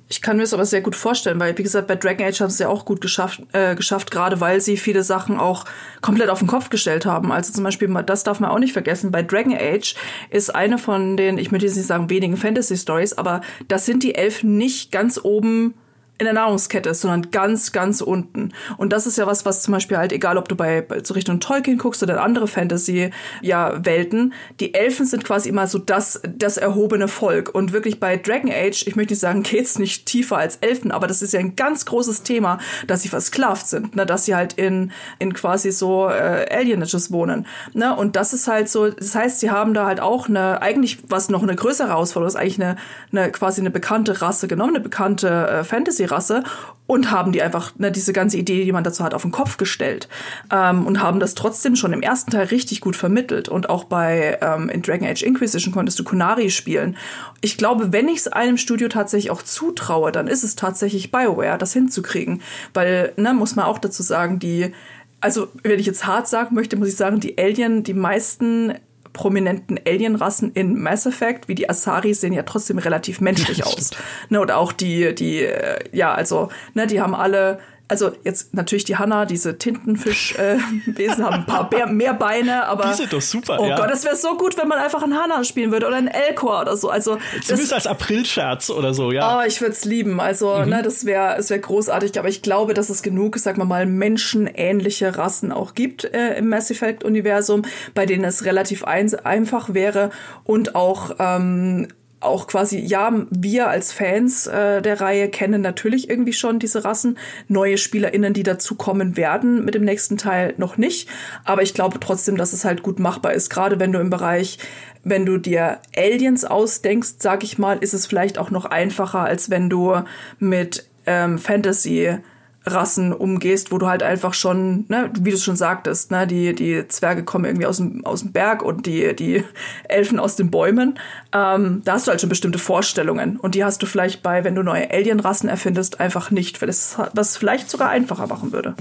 Ich kann mir das aber sehr gut vorstellen, weil, wie gesagt, bei Dragon Age haben sie es ja auch gut geschafft, äh, geschafft, gerade weil sie viele Sachen auch komplett auf den Kopf gestellt haben. Also zum Beispiel, das darf man auch nicht vergessen, bei Dragon Age ist eine von den, ich möchte jetzt nicht sagen wenigen Fantasy-Stories, aber das sind die Elfen nicht ganz oben in der Nahrungskette ist, sondern ganz, ganz unten. Und das ist ja was, was zum Beispiel halt, egal ob du bei, bei so Richtung Tolkien guckst oder andere Fantasy-Welten, ja, die Elfen sind quasi immer so das, das erhobene Volk. Und wirklich bei Dragon Age, ich möchte nicht sagen, geht's nicht tiefer als Elfen, aber das ist ja ein ganz großes Thema, dass sie versklavt sind, ne, dass sie halt in, in quasi so äh, Alienages wohnen. Ne? Und das ist halt so, das heißt, sie haben da halt auch eine, eigentlich, was noch eine größere Herausforderung ist, eigentlich eine, eine quasi eine bekannte Rasse genommen, eine bekannte äh, Fantasy Rasse und haben die einfach ne, diese ganze Idee, die man dazu hat, auf den Kopf gestellt ähm, und haben das trotzdem schon im ersten Teil richtig gut vermittelt. Und auch bei ähm, in Dragon Age Inquisition konntest du Kunari spielen. Ich glaube, wenn ich es einem Studio tatsächlich auch zutraue, dann ist es tatsächlich Bioware, das hinzukriegen. Weil, ne, muss man auch dazu sagen, die also wenn ich jetzt hart sagen möchte, muss ich sagen, die Alien, die meisten prominenten Alienrassen in Mass Effect, wie die Asari, sehen ja trotzdem relativ menschlich aus. Ne, oder auch die, die, äh, ja, also, ne, die haben alle also jetzt natürlich die Hanna, diese Tintenfischwesen äh, haben ein paar mehr, mehr Beine, aber. Die sind doch super, Oh ja. Gott, es wäre so gut, wenn man einfach einen Hanna spielen würde oder einen Elcor oder so. Also. Zumindest als Aprilscherz oder so, ja. Oh, ich würde es lieben. Also, mhm. ne, das wäre es wäre großartig, aber ich glaube, dass es genug, sagen wir mal, menschenähnliche Rassen auch gibt äh, im Mass Effect-Universum, bei denen es relativ ein einfach wäre und auch ähm, auch quasi, ja, wir als Fans äh, der Reihe kennen natürlich irgendwie schon diese Rassen. Neue SpielerInnen, die dazukommen werden mit dem nächsten Teil noch nicht. Aber ich glaube trotzdem, dass es halt gut machbar ist. Gerade wenn du im Bereich, wenn du dir Aliens ausdenkst, sag ich mal, ist es vielleicht auch noch einfacher, als wenn du mit ähm, Fantasy Rassen umgehst, wo du halt einfach schon, ne, wie du schon sagtest, ne, die, die Zwerge kommen irgendwie aus dem, aus dem Berg und die, die Elfen aus den Bäumen. Ähm, da hast du halt schon bestimmte Vorstellungen. Und die hast du vielleicht bei, wenn du neue Alienrassen erfindest, einfach nicht, weil es was vielleicht sogar einfacher machen würde.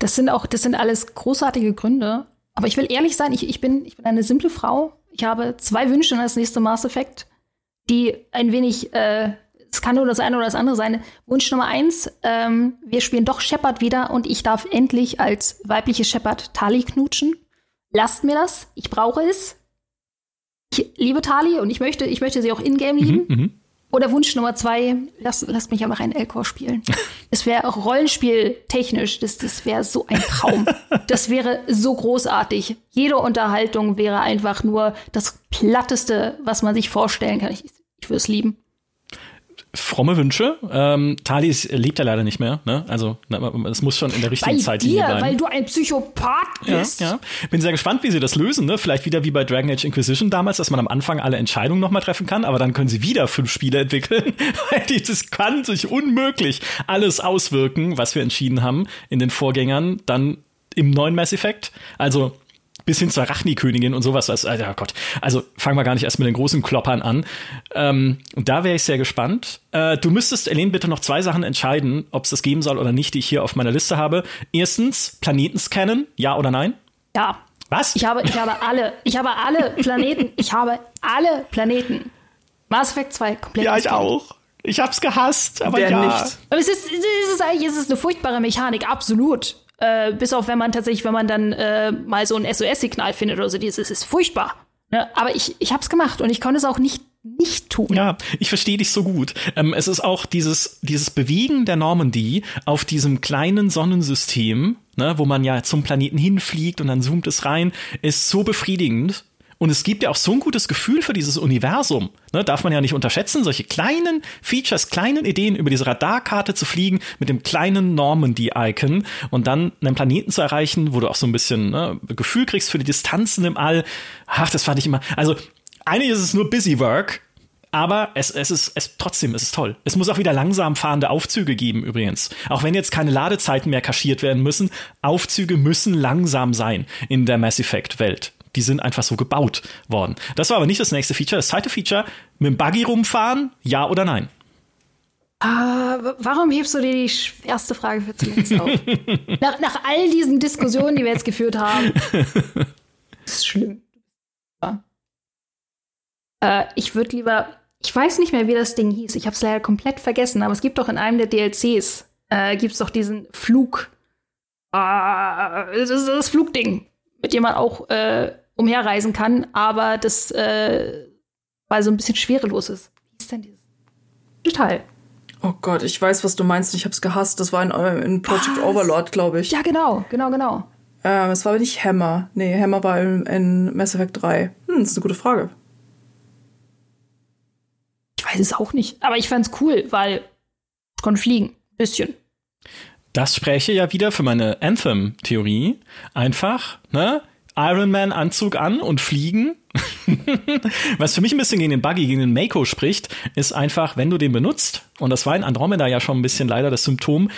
Das sind auch, das sind alles großartige Gründe. Aber ich will ehrlich sein, ich, ich, bin, ich bin eine simple Frau. Ich habe zwei Wünsche in das nächste Mass Effect, die ein wenig äh, es kann nur das eine oder das andere sein. Wunsch Nummer eins, ähm, wir spielen doch Shepard wieder und ich darf endlich als weibliche Shepard Tali knutschen. Lasst mir das, ich brauche es. Ich liebe Tali und ich möchte, ich möchte sie auch in-game lieben. Mhm, mhm. oder Wunsch Nummer zwei, lasst, lasst mich einfach einen Elcor spielen. Es wäre auch Rollenspiel-technisch, das, das wäre so ein Traum. das wäre so großartig. Jede Unterhaltung wäre einfach nur das Platteste, was man sich vorstellen kann. Ich, ich würde es lieben fromme Wünsche. Ähm, Talis lebt ja leider nicht mehr. Ne? Also es muss schon in der richtigen bei Zeit dir, bleiben. Weil du ein Psychopath bist. Ja, ja. Bin sehr gespannt, wie sie das lösen. Ne? Vielleicht wieder wie bei Dragon Age Inquisition damals, dass man am Anfang alle Entscheidungen nochmal treffen kann, aber dann können sie wieder fünf Spiele entwickeln. das kann sich unmöglich alles auswirken, was wir entschieden haben in den Vorgängern, dann im neuen Mass Effect. Also bis hin zur Rachni-Königin und sowas. Also, oh Gott. Also fangen wir gar nicht erst mit den großen Kloppern an. Ähm, da wäre ich sehr gespannt. Äh, du müsstest, Elaine, bitte noch zwei Sachen entscheiden, ob es das geben soll oder nicht, die ich hier auf meiner Liste habe. Erstens, Planeten scannen, ja oder nein? Ja. Was? Ich habe, ich habe alle, ich habe alle Planeten, ich habe alle Planeten. Mass Effect 2 komplett. Ja, ich auch. Ich hab's gehasst, aber Wer ja. nicht. Aber es ist, es ist eigentlich, es ist eine furchtbare Mechanik, absolut. Äh, bis auf wenn man tatsächlich, wenn man dann äh, mal so ein SOS-Signal findet oder so, dieses ist furchtbar. Ne? Aber ich, ich habe es gemacht und ich konnte es auch nicht nicht tun. Ja, ich verstehe dich so gut. Ähm, es ist auch dieses, dieses Bewegen der Normandy auf diesem kleinen Sonnensystem, ne, wo man ja zum Planeten hinfliegt und dann zoomt es rein, ist so befriedigend. Und es gibt ja auch so ein gutes Gefühl für dieses Universum. Ne, darf man ja nicht unterschätzen, solche kleinen Features, kleinen Ideen über diese Radarkarte zu fliegen mit dem kleinen Normandy-Icon und dann einen Planeten zu erreichen, wo du auch so ein bisschen ne, Gefühl kriegst für die Distanzen im All. Ach, das fand ich immer. Also, eigentlich ist es nur Busy Work, aber es, es ist es trotzdem es ist toll. Es muss auch wieder langsam fahrende Aufzüge geben übrigens. Auch wenn jetzt keine Ladezeiten mehr kaschiert werden müssen, Aufzüge müssen langsam sein in der Mass Effect Welt. Die sind einfach so gebaut worden. Das war aber nicht das nächste Feature. Das zweite Feature, mit dem Buggy rumfahren, ja oder nein? Uh, warum hebst du dir die erste Frage für zuletzt auf? nach, nach all diesen Diskussionen, die wir jetzt geführt haben. Das ist schlimm. Ja. Uh, ich würde lieber, ich weiß nicht mehr, wie das Ding hieß. Ich habe es leider komplett vergessen, aber es gibt doch in einem der DLCs, äh, gibt es doch diesen Flug. Uh, das ist das Flugding, mit dem man auch äh, umherreisen kann, aber das äh, weil so ein bisschen schwerelos ist. Wie ist denn dieses Teil? Oh Gott, ich weiß, was du meinst. Ich hab's gehasst. Das war in, äh, in Project Was? Overlord, glaube ich. Ja, genau, genau, genau. Ähm, es war aber nicht Hammer. Nee, Hammer war in, in Mass Effect 3. Hm, das ist eine gute Frage. Ich weiß es auch nicht. Aber ich fand's cool, weil ich konnte fliegen. Bisschen. Das spräche ja wieder für meine Anthem-Theorie. Einfach, ne? Iron Man Anzug an und fliegen. Was für mich ein bisschen gegen den Buggy, gegen den Mako spricht, ist einfach, wenn du den benutzt, und das war in Andromeda ja schon ein bisschen leider das Symptom,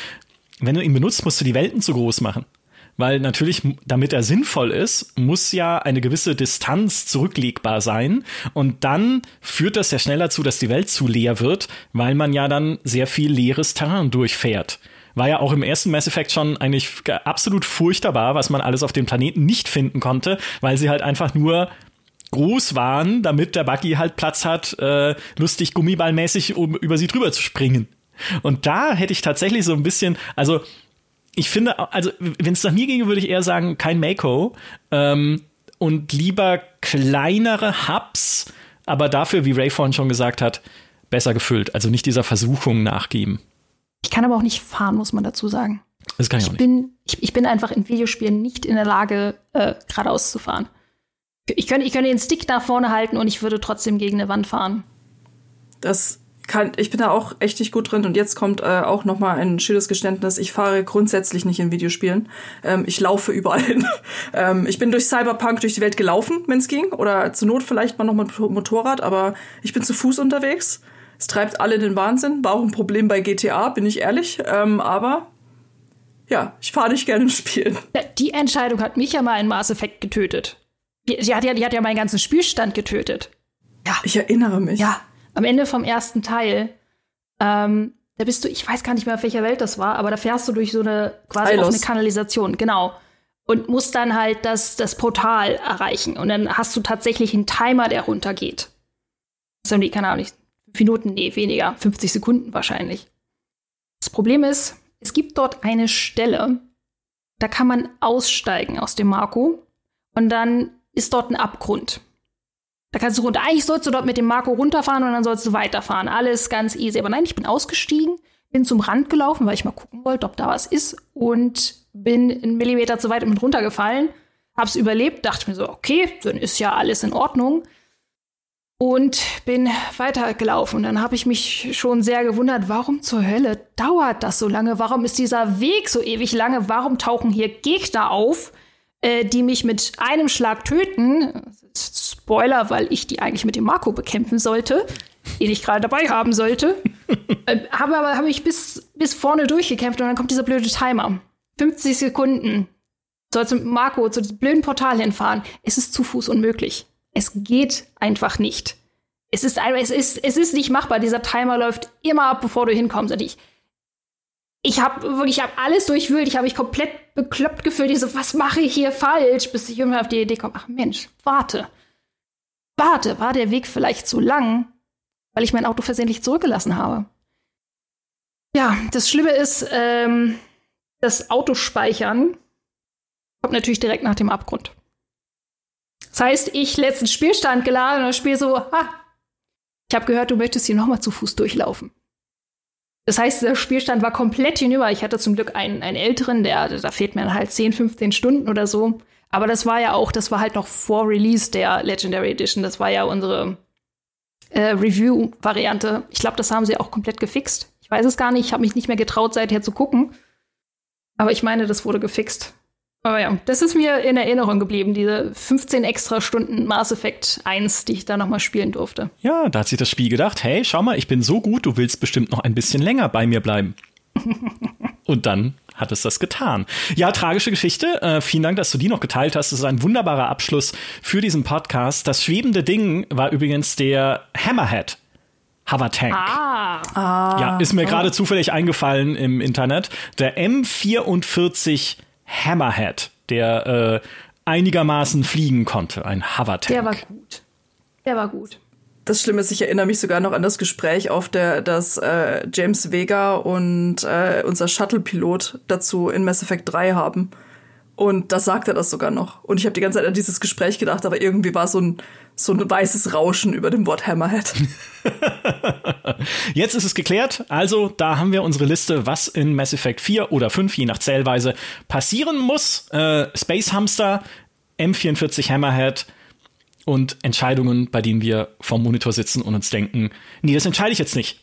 wenn du ihn benutzt, musst du die Welten zu groß machen. Weil natürlich, damit er sinnvoll ist, muss ja eine gewisse Distanz zurücklegbar sein. Und dann führt das ja schnell dazu, dass die Welt zu leer wird, weil man ja dann sehr viel leeres Terrain durchfährt. War ja auch im ersten Mass Effect schon eigentlich absolut furchtbar, was man alles auf dem Planeten nicht finden konnte, weil sie halt einfach nur groß waren, damit der Buggy halt Platz hat, äh, lustig gummiballmäßig um über sie drüber zu springen. Und da hätte ich tatsächlich so ein bisschen, also ich finde, also wenn es nach mir ginge, würde ich eher sagen, kein Mako ähm, und lieber kleinere Hubs, aber dafür, wie Ray vorhin schon gesagt hat, besser gefüllt. Also nicht dieser Versuchung nachgeben. Ich kann aber auch nicht fahren, muss man dazu sagen. Das kann ich, auch Ich nicht. bin, ich, ich bin einfach in Videospielen nicht in der Lage, äh, geradeaus zu fahren. Ich könnte, ich könnte den Stick nach vorne halten und ich würde trotzdem gegen eine Wand fahren. Das kann, ich bin da auch echt nicht gut drin. Und jetzt kommt äh, auch noch mal ein schönes Geständnis. Ich fahre grundsätzlich nicht in Videospielen. Ähm, ich laufe überall hin. ähm, ich bin durch Cyberpunk durch die Welt gelaufen, wenn es ging. Oder zur Not vielleicht mal noch mit Motorrad. Aber ich bin zu Fuß unterwegs. Es treibt alle in den Wahnsinn. War auch ein Problem bei GTA, bin ich ehrlich. Ähm, aber ja, ich fahre nicht gerne in Spielen. Ja, Die Entscheidung hat mich ja mal in Mass Effect getötet. Die, die, hat ja, die hat ja meinen ganzen Spielstand getötet. Ich erinnere mich. Ja, am Ende vom ersten Teil, ähm, da bist du, ich weiß gar nicht mehr, auf welcher Welt das war, aber da fährst du durch so eine quasi offene Kanalisation, genau. Und musst dann halt das, das Portal erreichen. Und dann hast du tatsächlich einen Timer, der runtergeht. Das haben die, keine Ahnung, Minuten, nee, weniger, 50 Sekunden wahrscheinlich. Das Problem ist, es gibt dort eine Stelle, da kann man aussteigen aus dem Marco und dann ist dort ein Abgrund. Da kannst du runter. Eigentlich sollst du dort mit dem Marco runterfahren und dann sollst du weiterfahren. Alles ganz easy. Aber nein, ich bin ausgestiegen, bin zum Rand gelaufen, weil ich mal gucken wollte, ob da was ist und bin einen Millimeter zu weit und runtergefallen. Hab's überlebt, dachte mir so, okay, dann ist ja alles in Ordnung. Und bin weitergelaufen. Und dann habe ich mich schon sehr gewundert, warum zur Hölle dauert das so lange? Warum ist dieser Weg so ewig lange? Warum tauchen hier Gegner auf, äh, die mich mit einem Schlag töten? Spoiler, weil ich die eigentlich mit dem Marco bekämpfen sollte, den ich gerade dabei haben sollte. äh, habe aber habe ich bis, bis vorne durchgekämpft und dann kommt dieser blöde Timer. 50 Sekunden. Sollst mit Marco zu diesem blöden Portal hinfahren. Es ist zu Fuß unmöglich. Es geht einfach nicht. Es ist, es ist, es ist nicht machbar. Dieser Timer läuft immer ab, bevor du hinkommst. Und ich, ich habe wirklich, ich habe alles durchwühlt. Ich habe mich komplett bekloppt gefühlt. Ich so, was mache ich hier falsch? Bis ich irgendwann auf die Idee komme, ach Mensch, warte. Warte, war der Weg vielleicht zu lang, weil ich mein Auto versehentlich zurückgelassen habe? Ja, das Schlimme ist, ähm, das Autospeichern kommt natürlich direkt nach dem Abgrund. Das heißt, ich letzten Spielstand geladen und das Spiel so, ah, ich habe gehört, du möchtest hier nochmal zu Fuß durchlaufen. Das heißt, der Spielstand war komplett hinüber. Ich hatte zum Glück einen, einen älteren, der, da fehlt mir halt 10, 15 Stunden oder so. Aber das war ja auch, das war halt noch vor Release der Legendary Edition. Das war ja unsere äh, Review-Variante. Ich glaube, das haben sie auch komplett gefixt. Ich weiß es gar nicht. Ich habe mich nicht mehr getraut, seither zu gucken. Aber ich meine, das wurde gefixt. Aber ja, das ist mir in Erinnerung geblieben, diese 15 extra Stunden Mass Effect 1, die ich da nochmal spielen durfte. Ja, da hat sich das Spiel gedacht, hey, schau mal, ich bin so gut, du willst bestimmt noch ein bisschen länger bei mir bleiben. Und dann hat es das getan. Ja, tragische Geschichte. Äh, vielen Dank, dass du die noch geteilt hast. Das ist ein wunderbarer Abschluss für diesen Podcast. Das schwebende Ding war übrigens der Hammerhead. Hover Tank. Ah, Ja, ist mir gerade zufällig eingefallen im Internet. Der M44 Hammerhead, der äh, einigermaßen fliegen konnte. Ein Hover-Tank. der war gut. Der war gut. Das Schlimme ist, ich erinnere mich sogar noch an das Gespräch, auf der das äh, James Vega und äh, unser Shuttle-Pilot dazu in Mass Effect 3 haben. Und da sagt er das sogar noch. Und ich habe die ganze Zeit an dieses Gespräch gedacht, aber irgendwie war so ein, so ein weißes Rauschen über dem Wort Hammerhead. Jetzt ist es geklärt. Also, da haben wir unsere Liste, was in Mass Effect 4 oder 5, je nach Zählweise, passieren muss. Äh, Space Hamster, M44 Hammerhead und Entscheidungen, bei denen wir vorm Monitor sitzen und uns denken, nee, das entscheide ich jetzt nicht.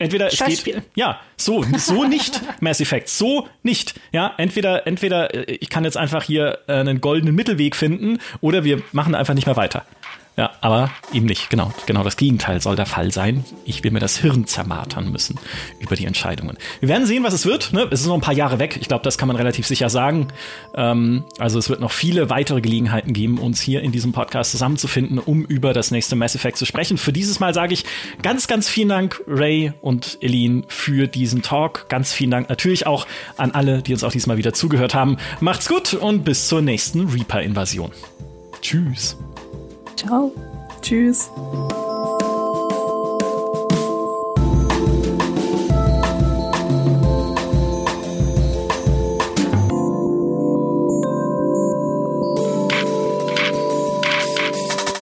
Entweder es geht, ja, so, so nicht Mass Effect, so nicht. Ja, entweder, entweder äh, ich kann jetzt einfach hier äh, einen goldenen Mittelweg finden oder wir machen einfach nicht mehr weiter. Ja, aber eben nicht. Genau, genau das Gegenteil soll der Fall sein. Ich will mir das Hirn zermartern müssen über die Entscheidungen. Wir werden sehen, was es wird. Ne? Es ist noch ein paar Jahre weg. Ich glaube, das kann man relativ sicher sagen. Ähm, also es wird noch viele weitere Gelegenheiten geben, uns hier in diesem Podcast zusammenzufinden, um über das nächste Mass Effect zu sprechen. Für dieses Mal sage ich ganz, ganz vielen Dank, Ray und Eileen, für diesen Talk. Ganz vielen Dank natürlich auch an alle, die uns auch diesmal wieder zugehört haben. Macht's gut und bis zur nächsten Reaper-Invasion. Tschüss. Ciao. Tschüss.